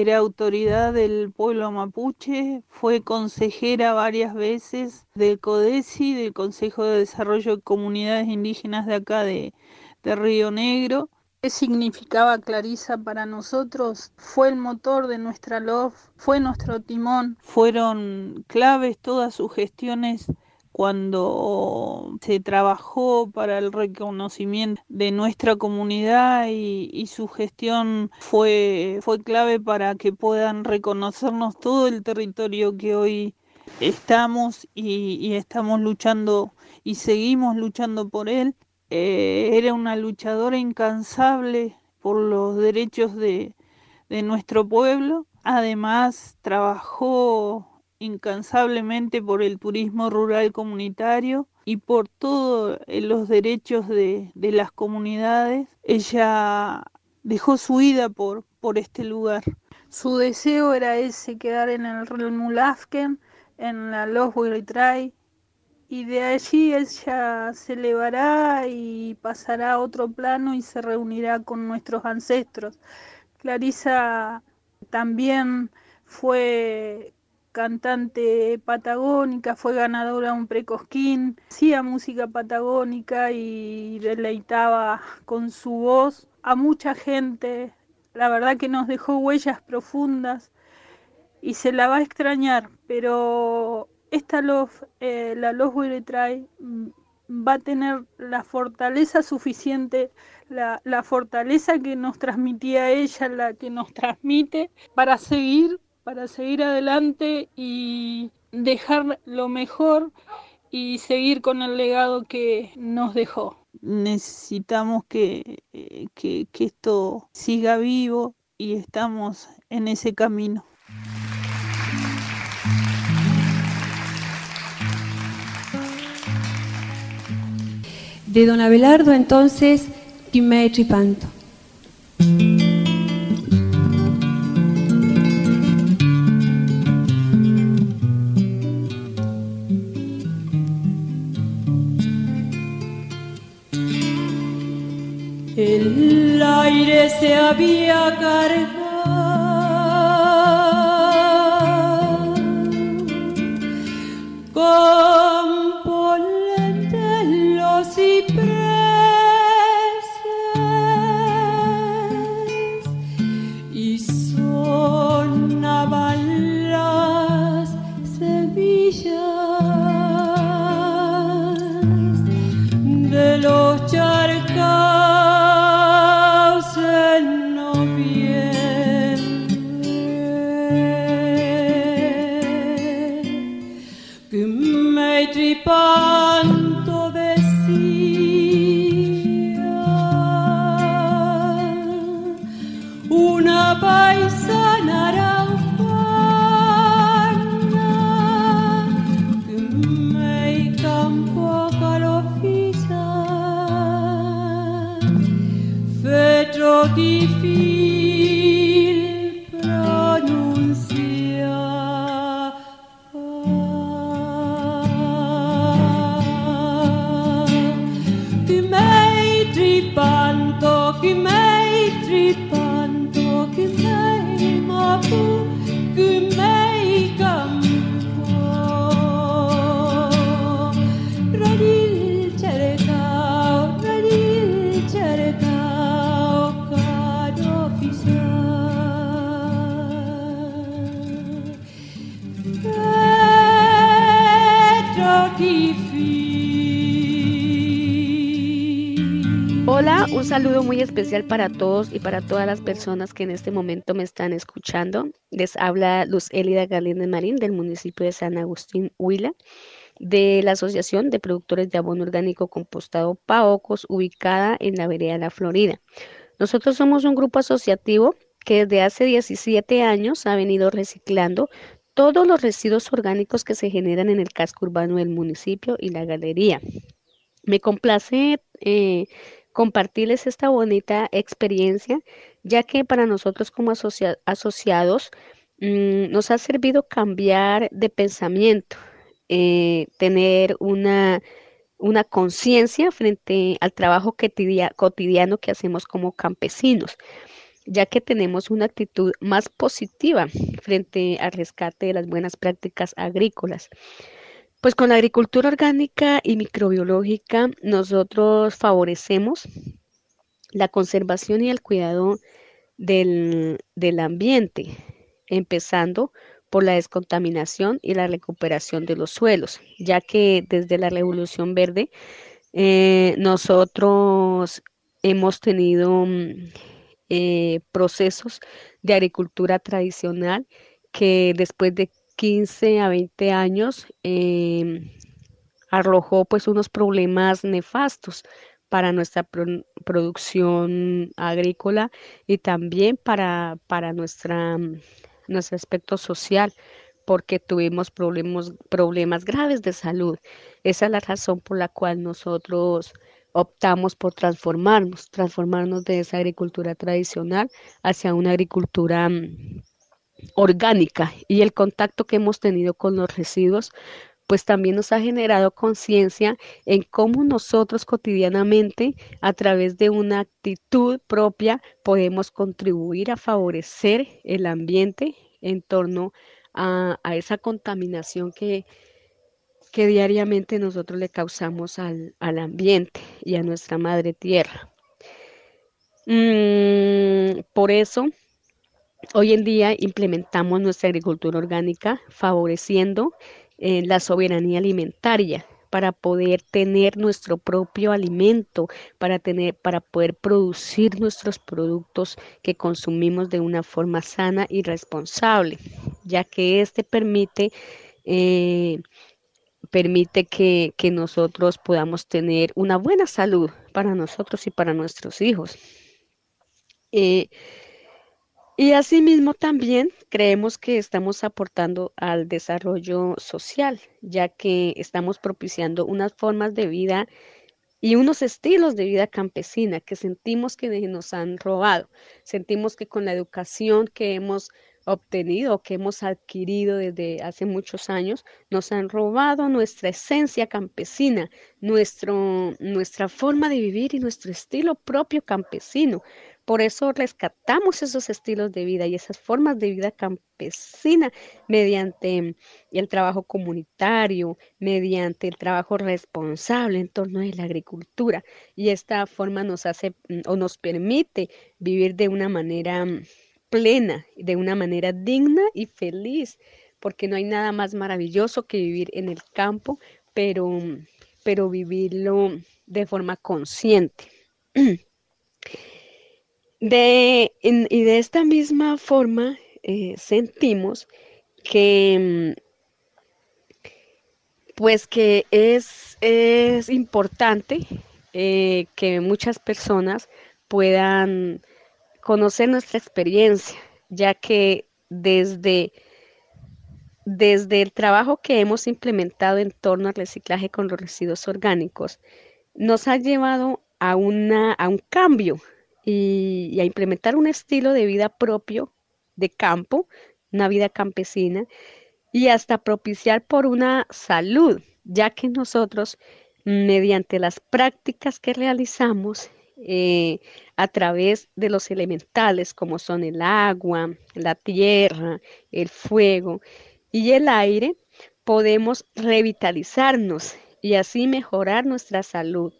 era autoridad del pueblo mapuche, fue consejera varias veces del CODESI, del Consejo de Desarrollo de Comunidades Indígenas de acá de, de Río Negro. ¿Qué significaba Clarisa para nosotros? Fue el motor de nuestra LOF, fue nuestro timón, fueron claves todas sus gestiones cuando se trabajó para el reconocimiento de nuestra comunidad y, su gestión fue, fue clave para que puedan reconocernos todo el territorio que hoy estamos y, estamos luchando y seguimos luchando por él. Eh, era una luchadora incansable por los derechos de, de nuestro pueblo. Además, trabajó incansablemente por el turismo rural comunitario y por todos eh, los derechos de, las comunidades. Ella dejó su vida por, por este lugar. Su deseo era ese, quedar en el Mulafken, en la Los Trai, y de allí ella se elevará y pasará a otro plano y se reunirá con nuestros ancestros. Clarisa también fue cantante patagónica, fue ganadora de un precosquín, hacía música patagónica y deleitaba con su voz a mucha gente. La verdad que nos dejó huellas profundas y se la va a extrañar, pero esta love, eh, la Love Will Try mm, va a tener la fortaleza suficiente, la, la fortaleza que nos transmitía ella, la que nos transmite para seguir, para seguir adelante y dejar lo mejor y seguir con el legado que nos dejó. Necesitamos que, eh, que, que esto siga vivo y estamos en ese camino. De don Abelardo entonces, Kimei Tripanto. Aire se había cargado. Con un saludo muy especial para todos y para todas las personas que en este momento me están escuchando. Les habla Luz Elida Galíndez Marín del municipio de San Agustín, Huila, de la Asociación de Productores de Abono Orgánico Compostado Paocos, ubicada en la vereda La Florida. Nosotros somos un grupo asociativo que desde hace 17 años ha venido reciclando todos los residuos orgánicos que se generan en el casco urbano del municipio y la galería. Me complace eh, compartirles esta bonita experiencia, ya que para nosotros como asocia- asociados mm, nos ha servido cambiar de pensamiento, eh, tener una, conciencia frente al trabajo cotidia- cotidiano que hacemos como campesinos, ya que tenemos una actitud más positiva frente al rescate de las buenas prácticas agrícolas. Pues con la agricultura orgánica y microbiológica nosotros favorecemos la conservación y el cuidado del, del ambiente, empezando por la descontaminación y la recuperación de los suelos, ya que desde la Revolución Verde eh, nosotros hemos tenido mm, eh, procesos de agricultura tradicional que después de 15 a 20 años em, arrojó pues unos problemas nefastos para nuestra pro- producción agrícola y también para, para nuestra, mm, nuestro aspecto social, porque tuvimos problemas, problemas graves de salud. Esa es la razón por la cual nosotros optamos por transformarnos, transformarnos de esa agricultura tradicional hacia una agricultura mm, orgánica y el contacto que hemos tenido con los residuos pues también nos ha generado conciencia en cómo nosotros cotidianamente, a través de una actitud propia, podemos contribuir a favorecer el ambiente en torno a, esa contaminación que, que diariamente nosotros le causamos al, al ambiente y a nuestra madre tierra. Mm, por eso Hoy en día implementamos nuestra agricultura orgánica favoreciendo eh, la soberanía alimentaria para poder tener nuestro propio alimento, para tener, para poder producir nuestros productos que consumimos de una forma sana y responsable, ya que este permite eh, permite que, que nosotros podamos tener una buena salud para nosotros y para nuestros hijos. Eh, y asimismo también creemos que estamos aportando al desarrollo social, ya que estamos propiciando unas formas de vida y unos estilos de vida campesina que sentimos que nos han robado. Sentimos que con la educación que hemos obtenido, que hemos adquirido desde hace muchos años, nos han robado nuestra esencia campesina, nuestro, nuestra forma de vivir y nuestro estilo propio campesino. Por eso rescatamos esos estilos de vida y esas formas de vida campesina mediante el trabajo comunitario, mediante el trabajo responsable en torno a la agricultura. Y esta forma nos hace mm, o nos permite vivir de una manera mm, plena, de una manera digna y feliz, porque no hay nada más maravilloso que vivir en el campo, pero, mm, pero vivirlo de forma consciente. [clears throat] De, y de esta misma forma eh, sentimos que mm, pues que es, es importante eh, que muchas personas puedan conocer nuestra experiencia, ya que desde, desde el trabajo que hemos implementado en torno al reciclaje con los residuos orgánicos, nos ha llevado a, una, a un cambio y, a implementar un estilo de vida propio de campo, una vida campesina, y hasta propiciar por una salud, ya que nosotros, mediante las prácticas que realizamos eh, a través de los elementales, como son el agua, la tierra, el fuego y el aire, podemos revitalizarnos y así mejorar nuestra salud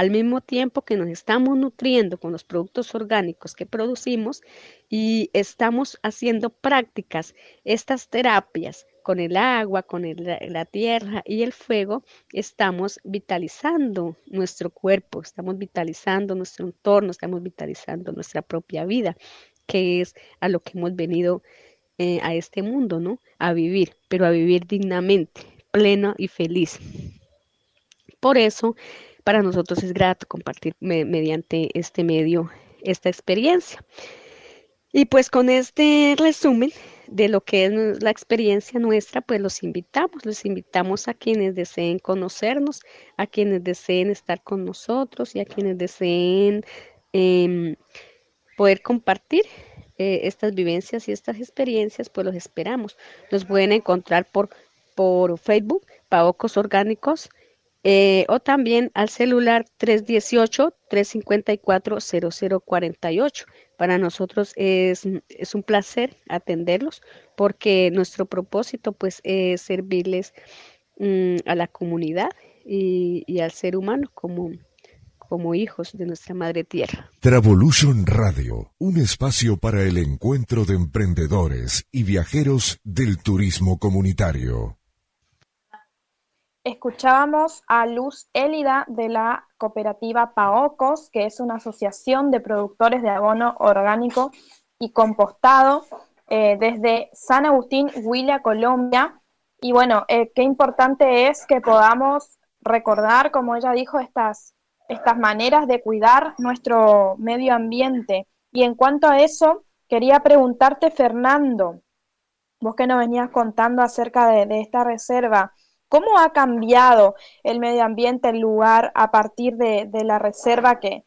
al mismo tiempo que nos estamos nutriendo con los productos orgánicos que producimos y estamos haciendo prácticas, estas terapias con el agua, con la tierra y el fuego, estamos vitalizando nuestro cuerpo, estamos vitalizando nuestro entorno, estamos vitalizando nuestra propia vida, que es a lo que hemos venido eh, a este mundo, ¿no? A vivir, pero a vivir dignamente, pleno y feliz. Por eso, para nosotros es grato compartir mediante este medio esta experiencia. Y pues con este resumen de lo que es la experiencia nuestra, pues los invitamos, los invitamos a quienes deseen conocernos, a quienes deseen estar con nosotros y a quienes deseen em, poder compartir eh, estas vivencias y estas experiencias, pues los esperamos. Nos pueden encontrar por, por Facebook, Paocos Orgánicos, eh, o también al celular 318-354-0048. Para nosotros es, es, un placer atenderlos porque nuestro propósito pues es servirles mm, a la comunidad y, al ser humano como, como hijos de nuestra madre tierra. Travolution Radio, un espacio para el encuentro de emprendedores y viajeros del turismo comunitario. Escuchábamos a Luz Élida de la cooperativa Paocos, que es una asociación de productores de abono orgánico y compostado eh, desde San Agustín, Huila, Colombia. Y bueno, eh, qué importante es que podamos recordar, como ella dijo, estas, estas maneras de cuidar nuestro medio ambiente. Y en cuanto a eso, quería preguntarte, Fernando, vos que nos venías contando acerca de, de esta reserva, ¿Cómo ha cambiado el medio ambiente, el lugar, a partir de, la reserva que,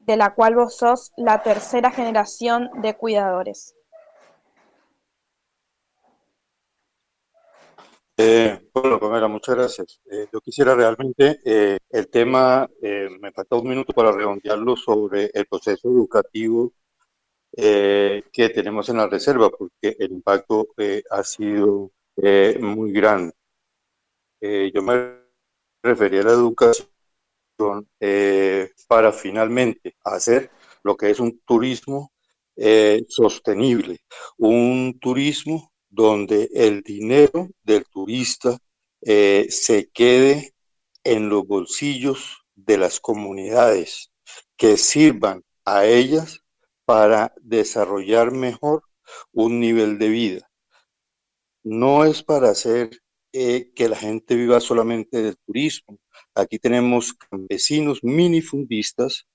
de la cual vos sos la tercera generación de cuidadores? Eh, bueno, Pamela, muchas gracias. Eh, yo quisiera realmente, eh, el tema, me falta un minuto para redondearlo sobre el proceso educativo que tenemos en la reserva, porque el impacto ha sido muy grande. Eh, yo me refería a la educación eh, para finalmente hacer lo que es un turismo eh, sostenible, un turismo donde el dinero del turista se quede en los bolsillos de las comunidades, que sirvan a ellas para desarrollar mejor un nivel de vida. No es para hacer que la gente viva solamente del turismo. Aquí tenemos campesinos minifundistas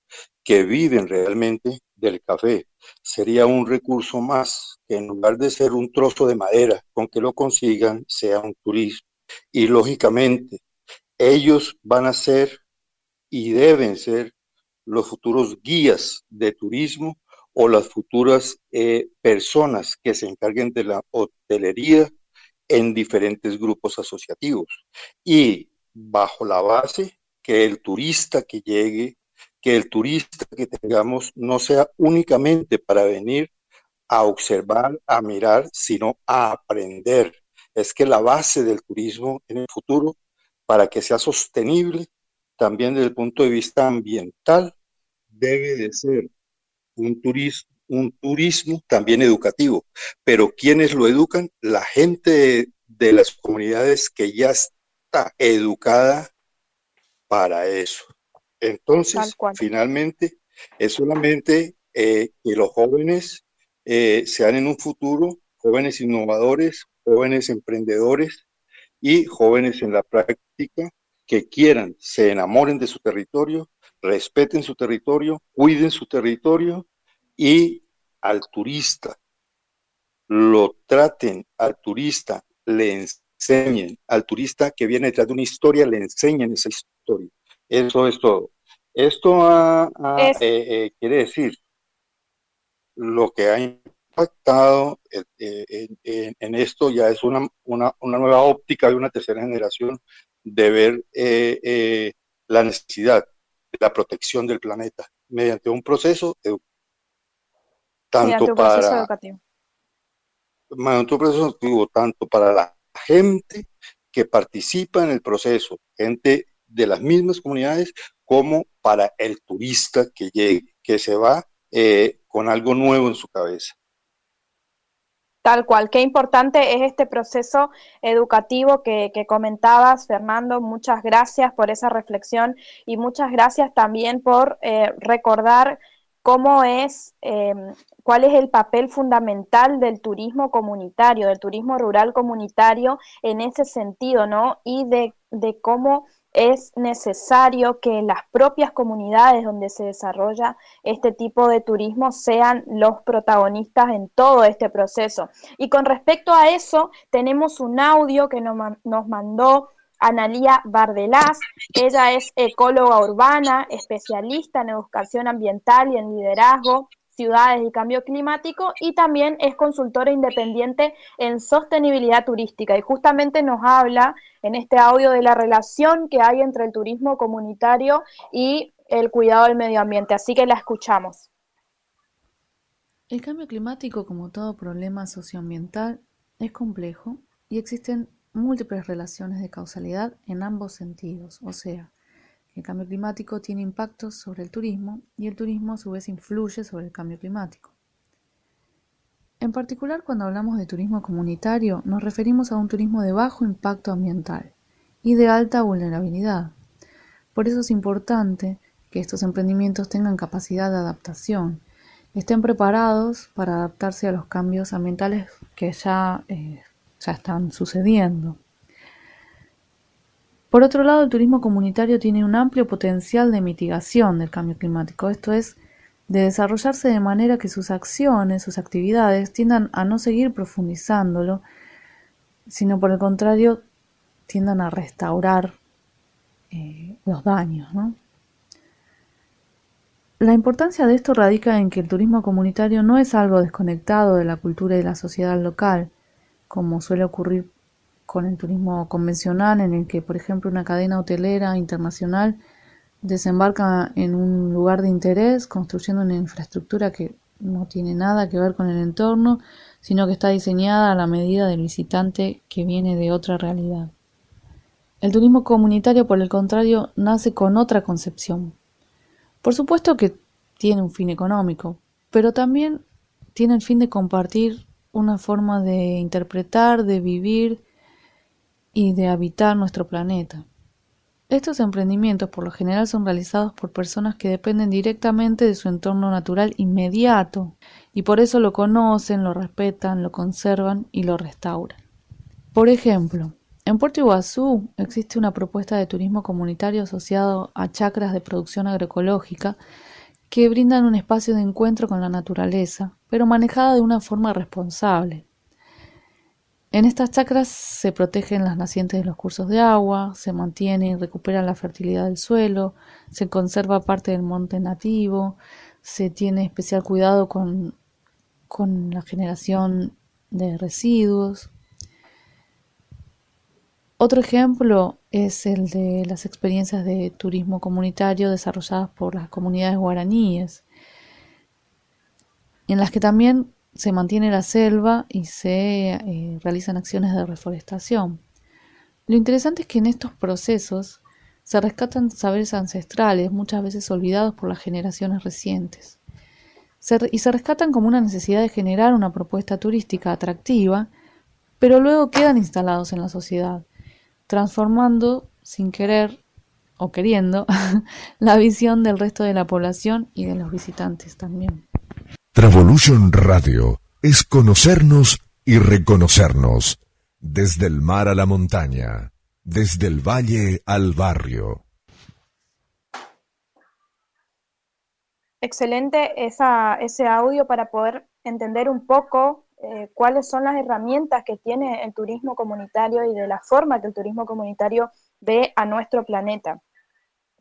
que viven realmente del café. Sería un recurso más que en lugar de ser un trozo de madera con que lo consigan, sea un turismo. Y lógicamente, ellos van a ser y deben ser los futuros guías de turismo o las futuras eh, personas que se encarguen de la hotelería en diferentes grupos asociativos. Y bajo la base que el turista que llegue, que el turista que tengamos no sea únicamente para venir a observar, a mirar, sino a aprender. Es que la base del turismo en el futuro, para que sea sostenible, también desde el punto de vista ambiental, debe de ser un turismo, un turismo también educativo. Pero ¿quiénes lo educan? La gente de, las comunidades que ya está educada para eso. Entonces, finalmente, es solamente eh, que los jóvenes eh, sean en un futuro jóvenes innovadores, jóvenes emprendedores y jóvenes en la práctica que quieran, se enamoren de su territorio, respeten su territorio, cuiden su territorio y al turista lo traten, al turista le enseñen, al turista que viene detrás de una historia le enseñen esa historia. Eso es todo. Esto eh, eh, quiere decir lo que ha impactado eh, en, esto ya es una, una, una, nueva óptica de una tercera generación de ver la necesidad de la protección del planeta mediante un proceso educativo tanto para educativo. un proceso educativo tanto para la gente que participa en el proceso, gente de las mismas comunidades, como para el turista que llegue, que se va eh, con algo nuevo en su cabeza. Tal cual, qué importante es este proceso educativo que, comentabas, Fernando. Muchas gracias por esa reflexión y muchas gracias también por eh, recordar cómo es, em, cuál es el papel fundamental del turismo comunitario, del turismo rural comunitario en ese sentido, ¿no? Y de, de cómo es necesario que las propias comunidades donde se desarrolla este tipo de turismo sean los protagonistas en todo este proceso. Y con respecto a eso, tenemos un audio que nos, nos mandó Analía Bardelás. Ella es ecóloga urbana, especialista en educación ambiental y en liderazgo, ciudades y cambio climático y también es consultora independiente en sostenibilidad turística y justamente nos habla en este audio de la relación que hay entre el turismo comunitario y el cuidado del medio ambiente. Así que la escuchamos. El cambio climático, como todo problema socioambiental, es complejo y existen múltiples relaciones de causalidad en ambos sentidos, o sea, el cambio climático tiene impactos sobre el turismo y el turismo a su vez influye sobre el cambio climático. En particular, cuando hablamos de turismo comunitario, nos referimos a un turismo de bajo impacto ambiental y de alta vulnerabilidad. Por eso es importante que estos emprendimientos tengan capacidad de adaptación, estén preparados para adaptarse a los cambios ambientales que ya eh, ya están sucediendo. Por otro lado, el turismo comunitario tiene un amplio potencial de mitigación del cambio climático, esto es, de desarrollarse de manera que sus acciones, sus actividades tiendan a no seguir profundizándolo, sino por el contrario, tiendan a restaurar eh, los daños. La importancia de esto radica en que el turismo comunitario no es algo desconectado de la cultura y de la sociedad local, como suele ocurrir con el turismo convencional, en el que, por ejemplo, una cadena hotelera internacional desembarca en un lugar de interés, construyendo una infraestructura que no tiene nada que ver con el entorno, sino que está diseñada a la medida del visitante que viene de otra realidad. El turismo comunitario, por el contrario, nace con otra concepción. Por supuesto que tiene un fin económico, pero también tiene el fin de compartir una forma de interpretar, de vivir y de habitar nuestro planeta. Estos emprendimientos por lo general son realizados por personas que dependen directamente de su entorno natural inmediato y por eso lo conocen, lo respetan, lo conservan y lo restauran. Por ejemplo, en Puerto Iguazú existe una propuesta de turismo comunitario asociado a chacras de producción agroecológica que brindan un espacio de encuentro con la naturaleza, pero manejada de una forma responsable. En estas chacras se protegen las nacientes de los cursos de agua, se mantiene y recupera la fertilidad del suelo, se conserva parte del monte nativo, se tiene especial cuidado con, con la generación de residuos. Otro ejemplo es el de las experiencias de turismo comunitario desarrolladas por las comunidades guaraníes, en las que también se mantiene la selva y se eh, realizan acciones de reforestación. Lo interesante es que en estos procesos se rescatan saberes ancestrales, muchas veces olvidados por las generaciones recientes, y se rescatan como una necesidad de generar una propuesta turística atractiva, pero luego quedan instalados en la sociedad, transformando sin querer o queriendo [laughs] la visión del resto de la población y de los visitantes también. Travolution Radio es conocernos y reconocernos, desde el mar a la montaña, desde el valle al barrio. Excelente ese audio para poder entender un poco eh, cuáles son las herramientas que tiene el turismo comunitario y de la forma que el turismo comunitario ve a nuestro planeta.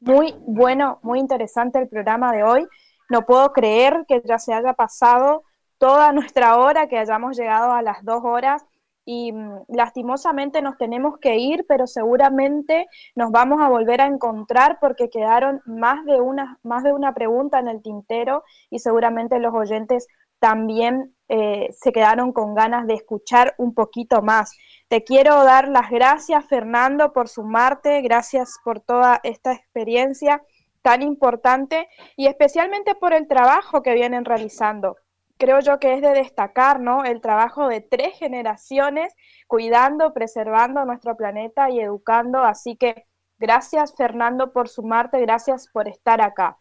Muy bueno, muy interesante el programa de hoy. No puedo creer que ya se haya pasado toda [laughs] nuestra hora, que hayamos llegado a las dos horas y mm, lastimosamente nos tenemos que ir, pero seguramente nos vamos a volver a encontrar porque quedaron más de una, más de una pregunta en el tintero y seguramente los oyentes también eh, se quedaron con ganas de escuchar un poquito más. Te quiero dar las gracias, Fernando, por sumarte, gracias por toda esta experiencia tan importante y especialmente por el trabajo que vienen realizando. Creo yo que es de destacar, ¿no? El trabajo de tres generaciones cuidando, preservando nuestro planeta y educando. Así que gracias, Fernando, por sumarte, gracias por estar acá.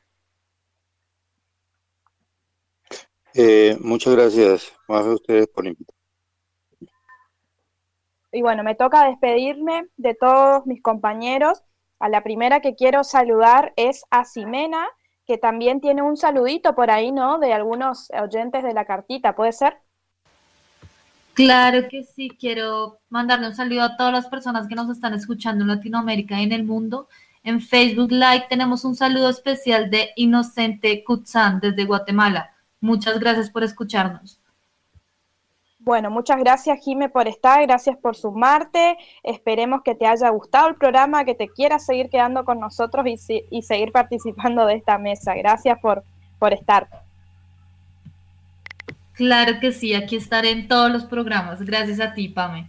Eh, muchas gracias, más a ustedes por invitar. Y bueno, me toca despedirme de todos mis compañeros. A la primera que quiero saludar es a Ximena, que también tiene un saludito por ahí, ¿no? De algunos oyentes de la cartita, ¿puede ser? Claro que sí, quiero mandarle un saludo a todas las personas que nos están escuchando en Latinoamérica y en el mundo. En Facebook Live tenemos un saludo especial de Inocente Kutsan desde Guatemala. Muchas gracias por escucharnos. Bueno, muchas gracias Jime por estar, gracias por sumarte. Esperemos que te haya gustado el programa, que te quieras seguir quedando con nosotros y, y seguir participando de esta mesa. Gracias por, por estar. Claro que sí, aquí estaré en todos los programas. Gracias a ti, Pame.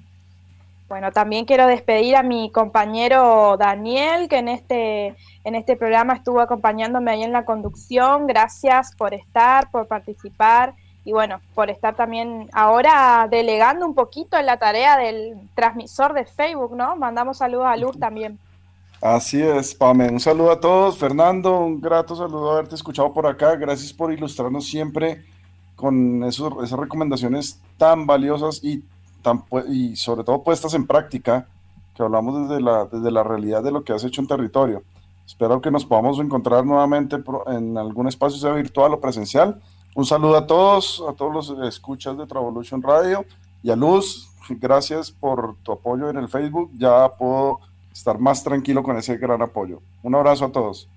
Bueno, también quiero despedir a mi compañero Daniel, que en este, en este programa estuvo acompañándome ahí en la conducción. Gracias por estar, por participar y bueno, por estar también ahora delegando un poquito en la tarea del transmisor de Facebook, ¿no? Mandamos saludos a Luz también. Así es, Pame. Un saludo a todos. Fernando, un grato saludo haberte escuchado por acá. Gracias por ilustrarnos siempre con esos, esas recomendaciones tan valiosas y y sobre todo puestas en práctica, que hablamos desde la, desde la realidad de lo que has hecho en territorio. Espero que nos podamos encontrar nuevamente en algún espacio, sea virtual o presencial. Un saludo a todos, a todos los escuchas de Travolution Radio y a Luz, gracias por tu apoyo en el Facebook. Ya puedo estar más tranquilo con ese gran apoyo. Un abrazo a todos.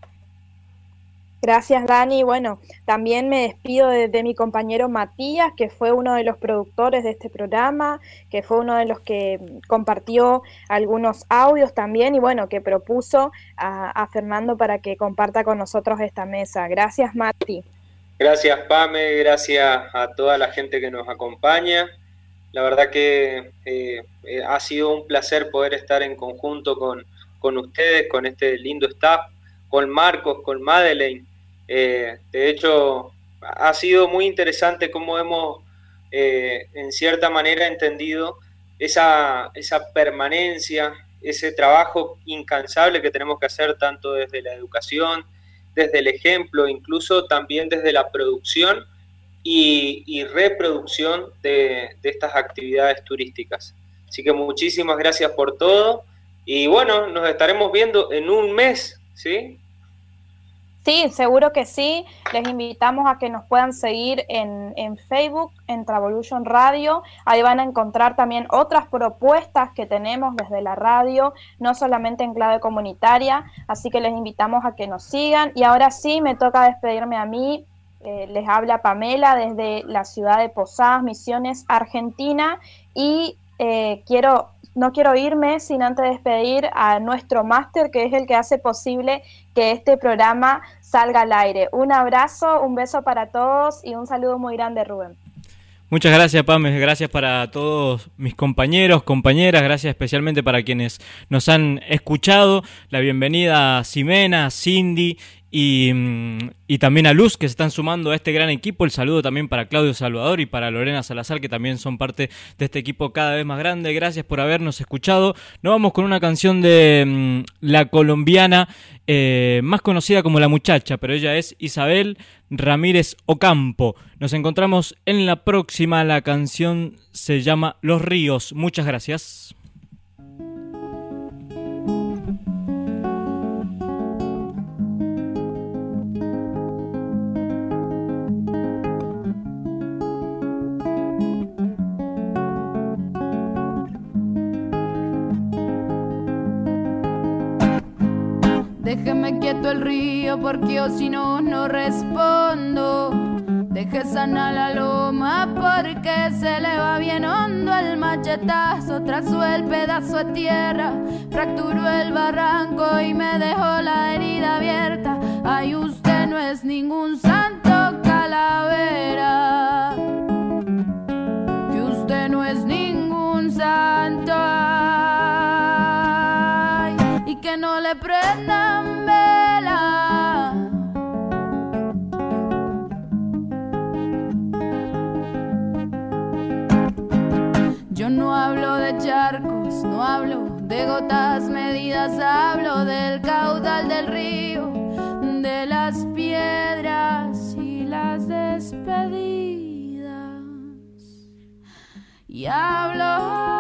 Gracias, Dani. Bueno, también me despido de, mi compañero Matías, que fue uno de los productores de este programa, que fue uno de los que compartió algunos audios también y bueno, que propuso a, Fernando para que comparta con nosotros esta mesa. Gracias, Mati. Gracias, Pame. Gracias a toda la gente que nos acompaña. La verdad que eh, eh, ha sido un placer poder estar en conjunto con, con ustedes, con este lindo staff, con Marcos, con Madeleine eh, de hecho, ha sido muy interesante cómo hemos, en cierta manera, entendido esa, esa permanencia, ese trabajo incansable que tenemos que hacer tanto desde la educación, desde el ejemplo, incluso también desde la producción y, reproducción de, de, estas actividades turísticas. Así que muchísimas gracias por todo y bueno, nos estaremos viendo en un mes, ¿sí? Sí, seguro que sí. Les invitamos a que nos puedan seguir en, en, Facebook, en Travolution Radio. Ahí van a encontrar también otras propuestas que tenemos desde la radio, no solamente en clave comunitaria. Así que les invitamos a que nos sigan. Y ahora sí, me toca despedirme a mí. Eh, les habla Pamela desde la ciudad de Posadas, Misiones, Argentina. Y eh, quiero no quiero irme sin antes despedir a nuestro máster, que es el que hace posible que este programa salga al aire. Un abrazo, un beso para todos y un saludo muy grande, Rubén. Muchas gracias, Pam. Gracias para todos mis compañeros, compañeras. Gracias especialmente para quienes nos han escuchado. La bienvenida a Ximena, Cindy y, mm, y, también a Luz que se están sumando a este gran equipo. El saludo también para Claudio Salvador y para Lorena Salazar que también son parte de este equipo cada vez más grande. Gracias por habernos escuchado. Nos vamos con una canción de mm, la colombiana eh, más conocida como La Muchacha, pero ella es Isabel Ramírez Ocampo. Nos encontramos en la próxima. La canción se llama Los Ríos. Muchas gracias. Déjeme quieto el río porque yo si no, no respondo. Deje sana la loma porque se le va bien hondo el machetazo. Trazó el pedazo de tierra, fracturó el barranco y me dejó la herida abierta. Ay, usted no es ningún santo calavera. Que usted no es ningún santo. No le prendan vela. Yo no hablo de charcos, no hablo de gotas medidas, hablo del caudal del río, de las piedras y las despedidas. Y hablo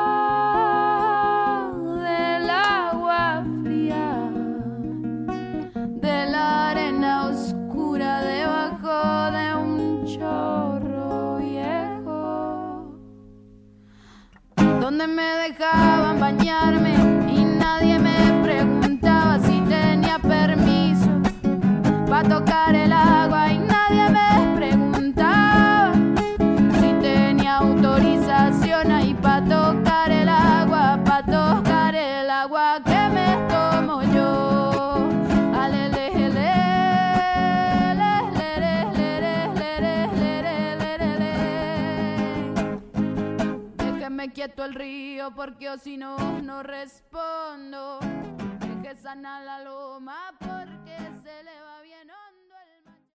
oscura debajo de un chorro viejo donde me dejaban bañarme y nadie me preguntaba si tenía permiso para tocar el agua quieto el río porque yo si no, no respondo. Deje sana la loma porque se le.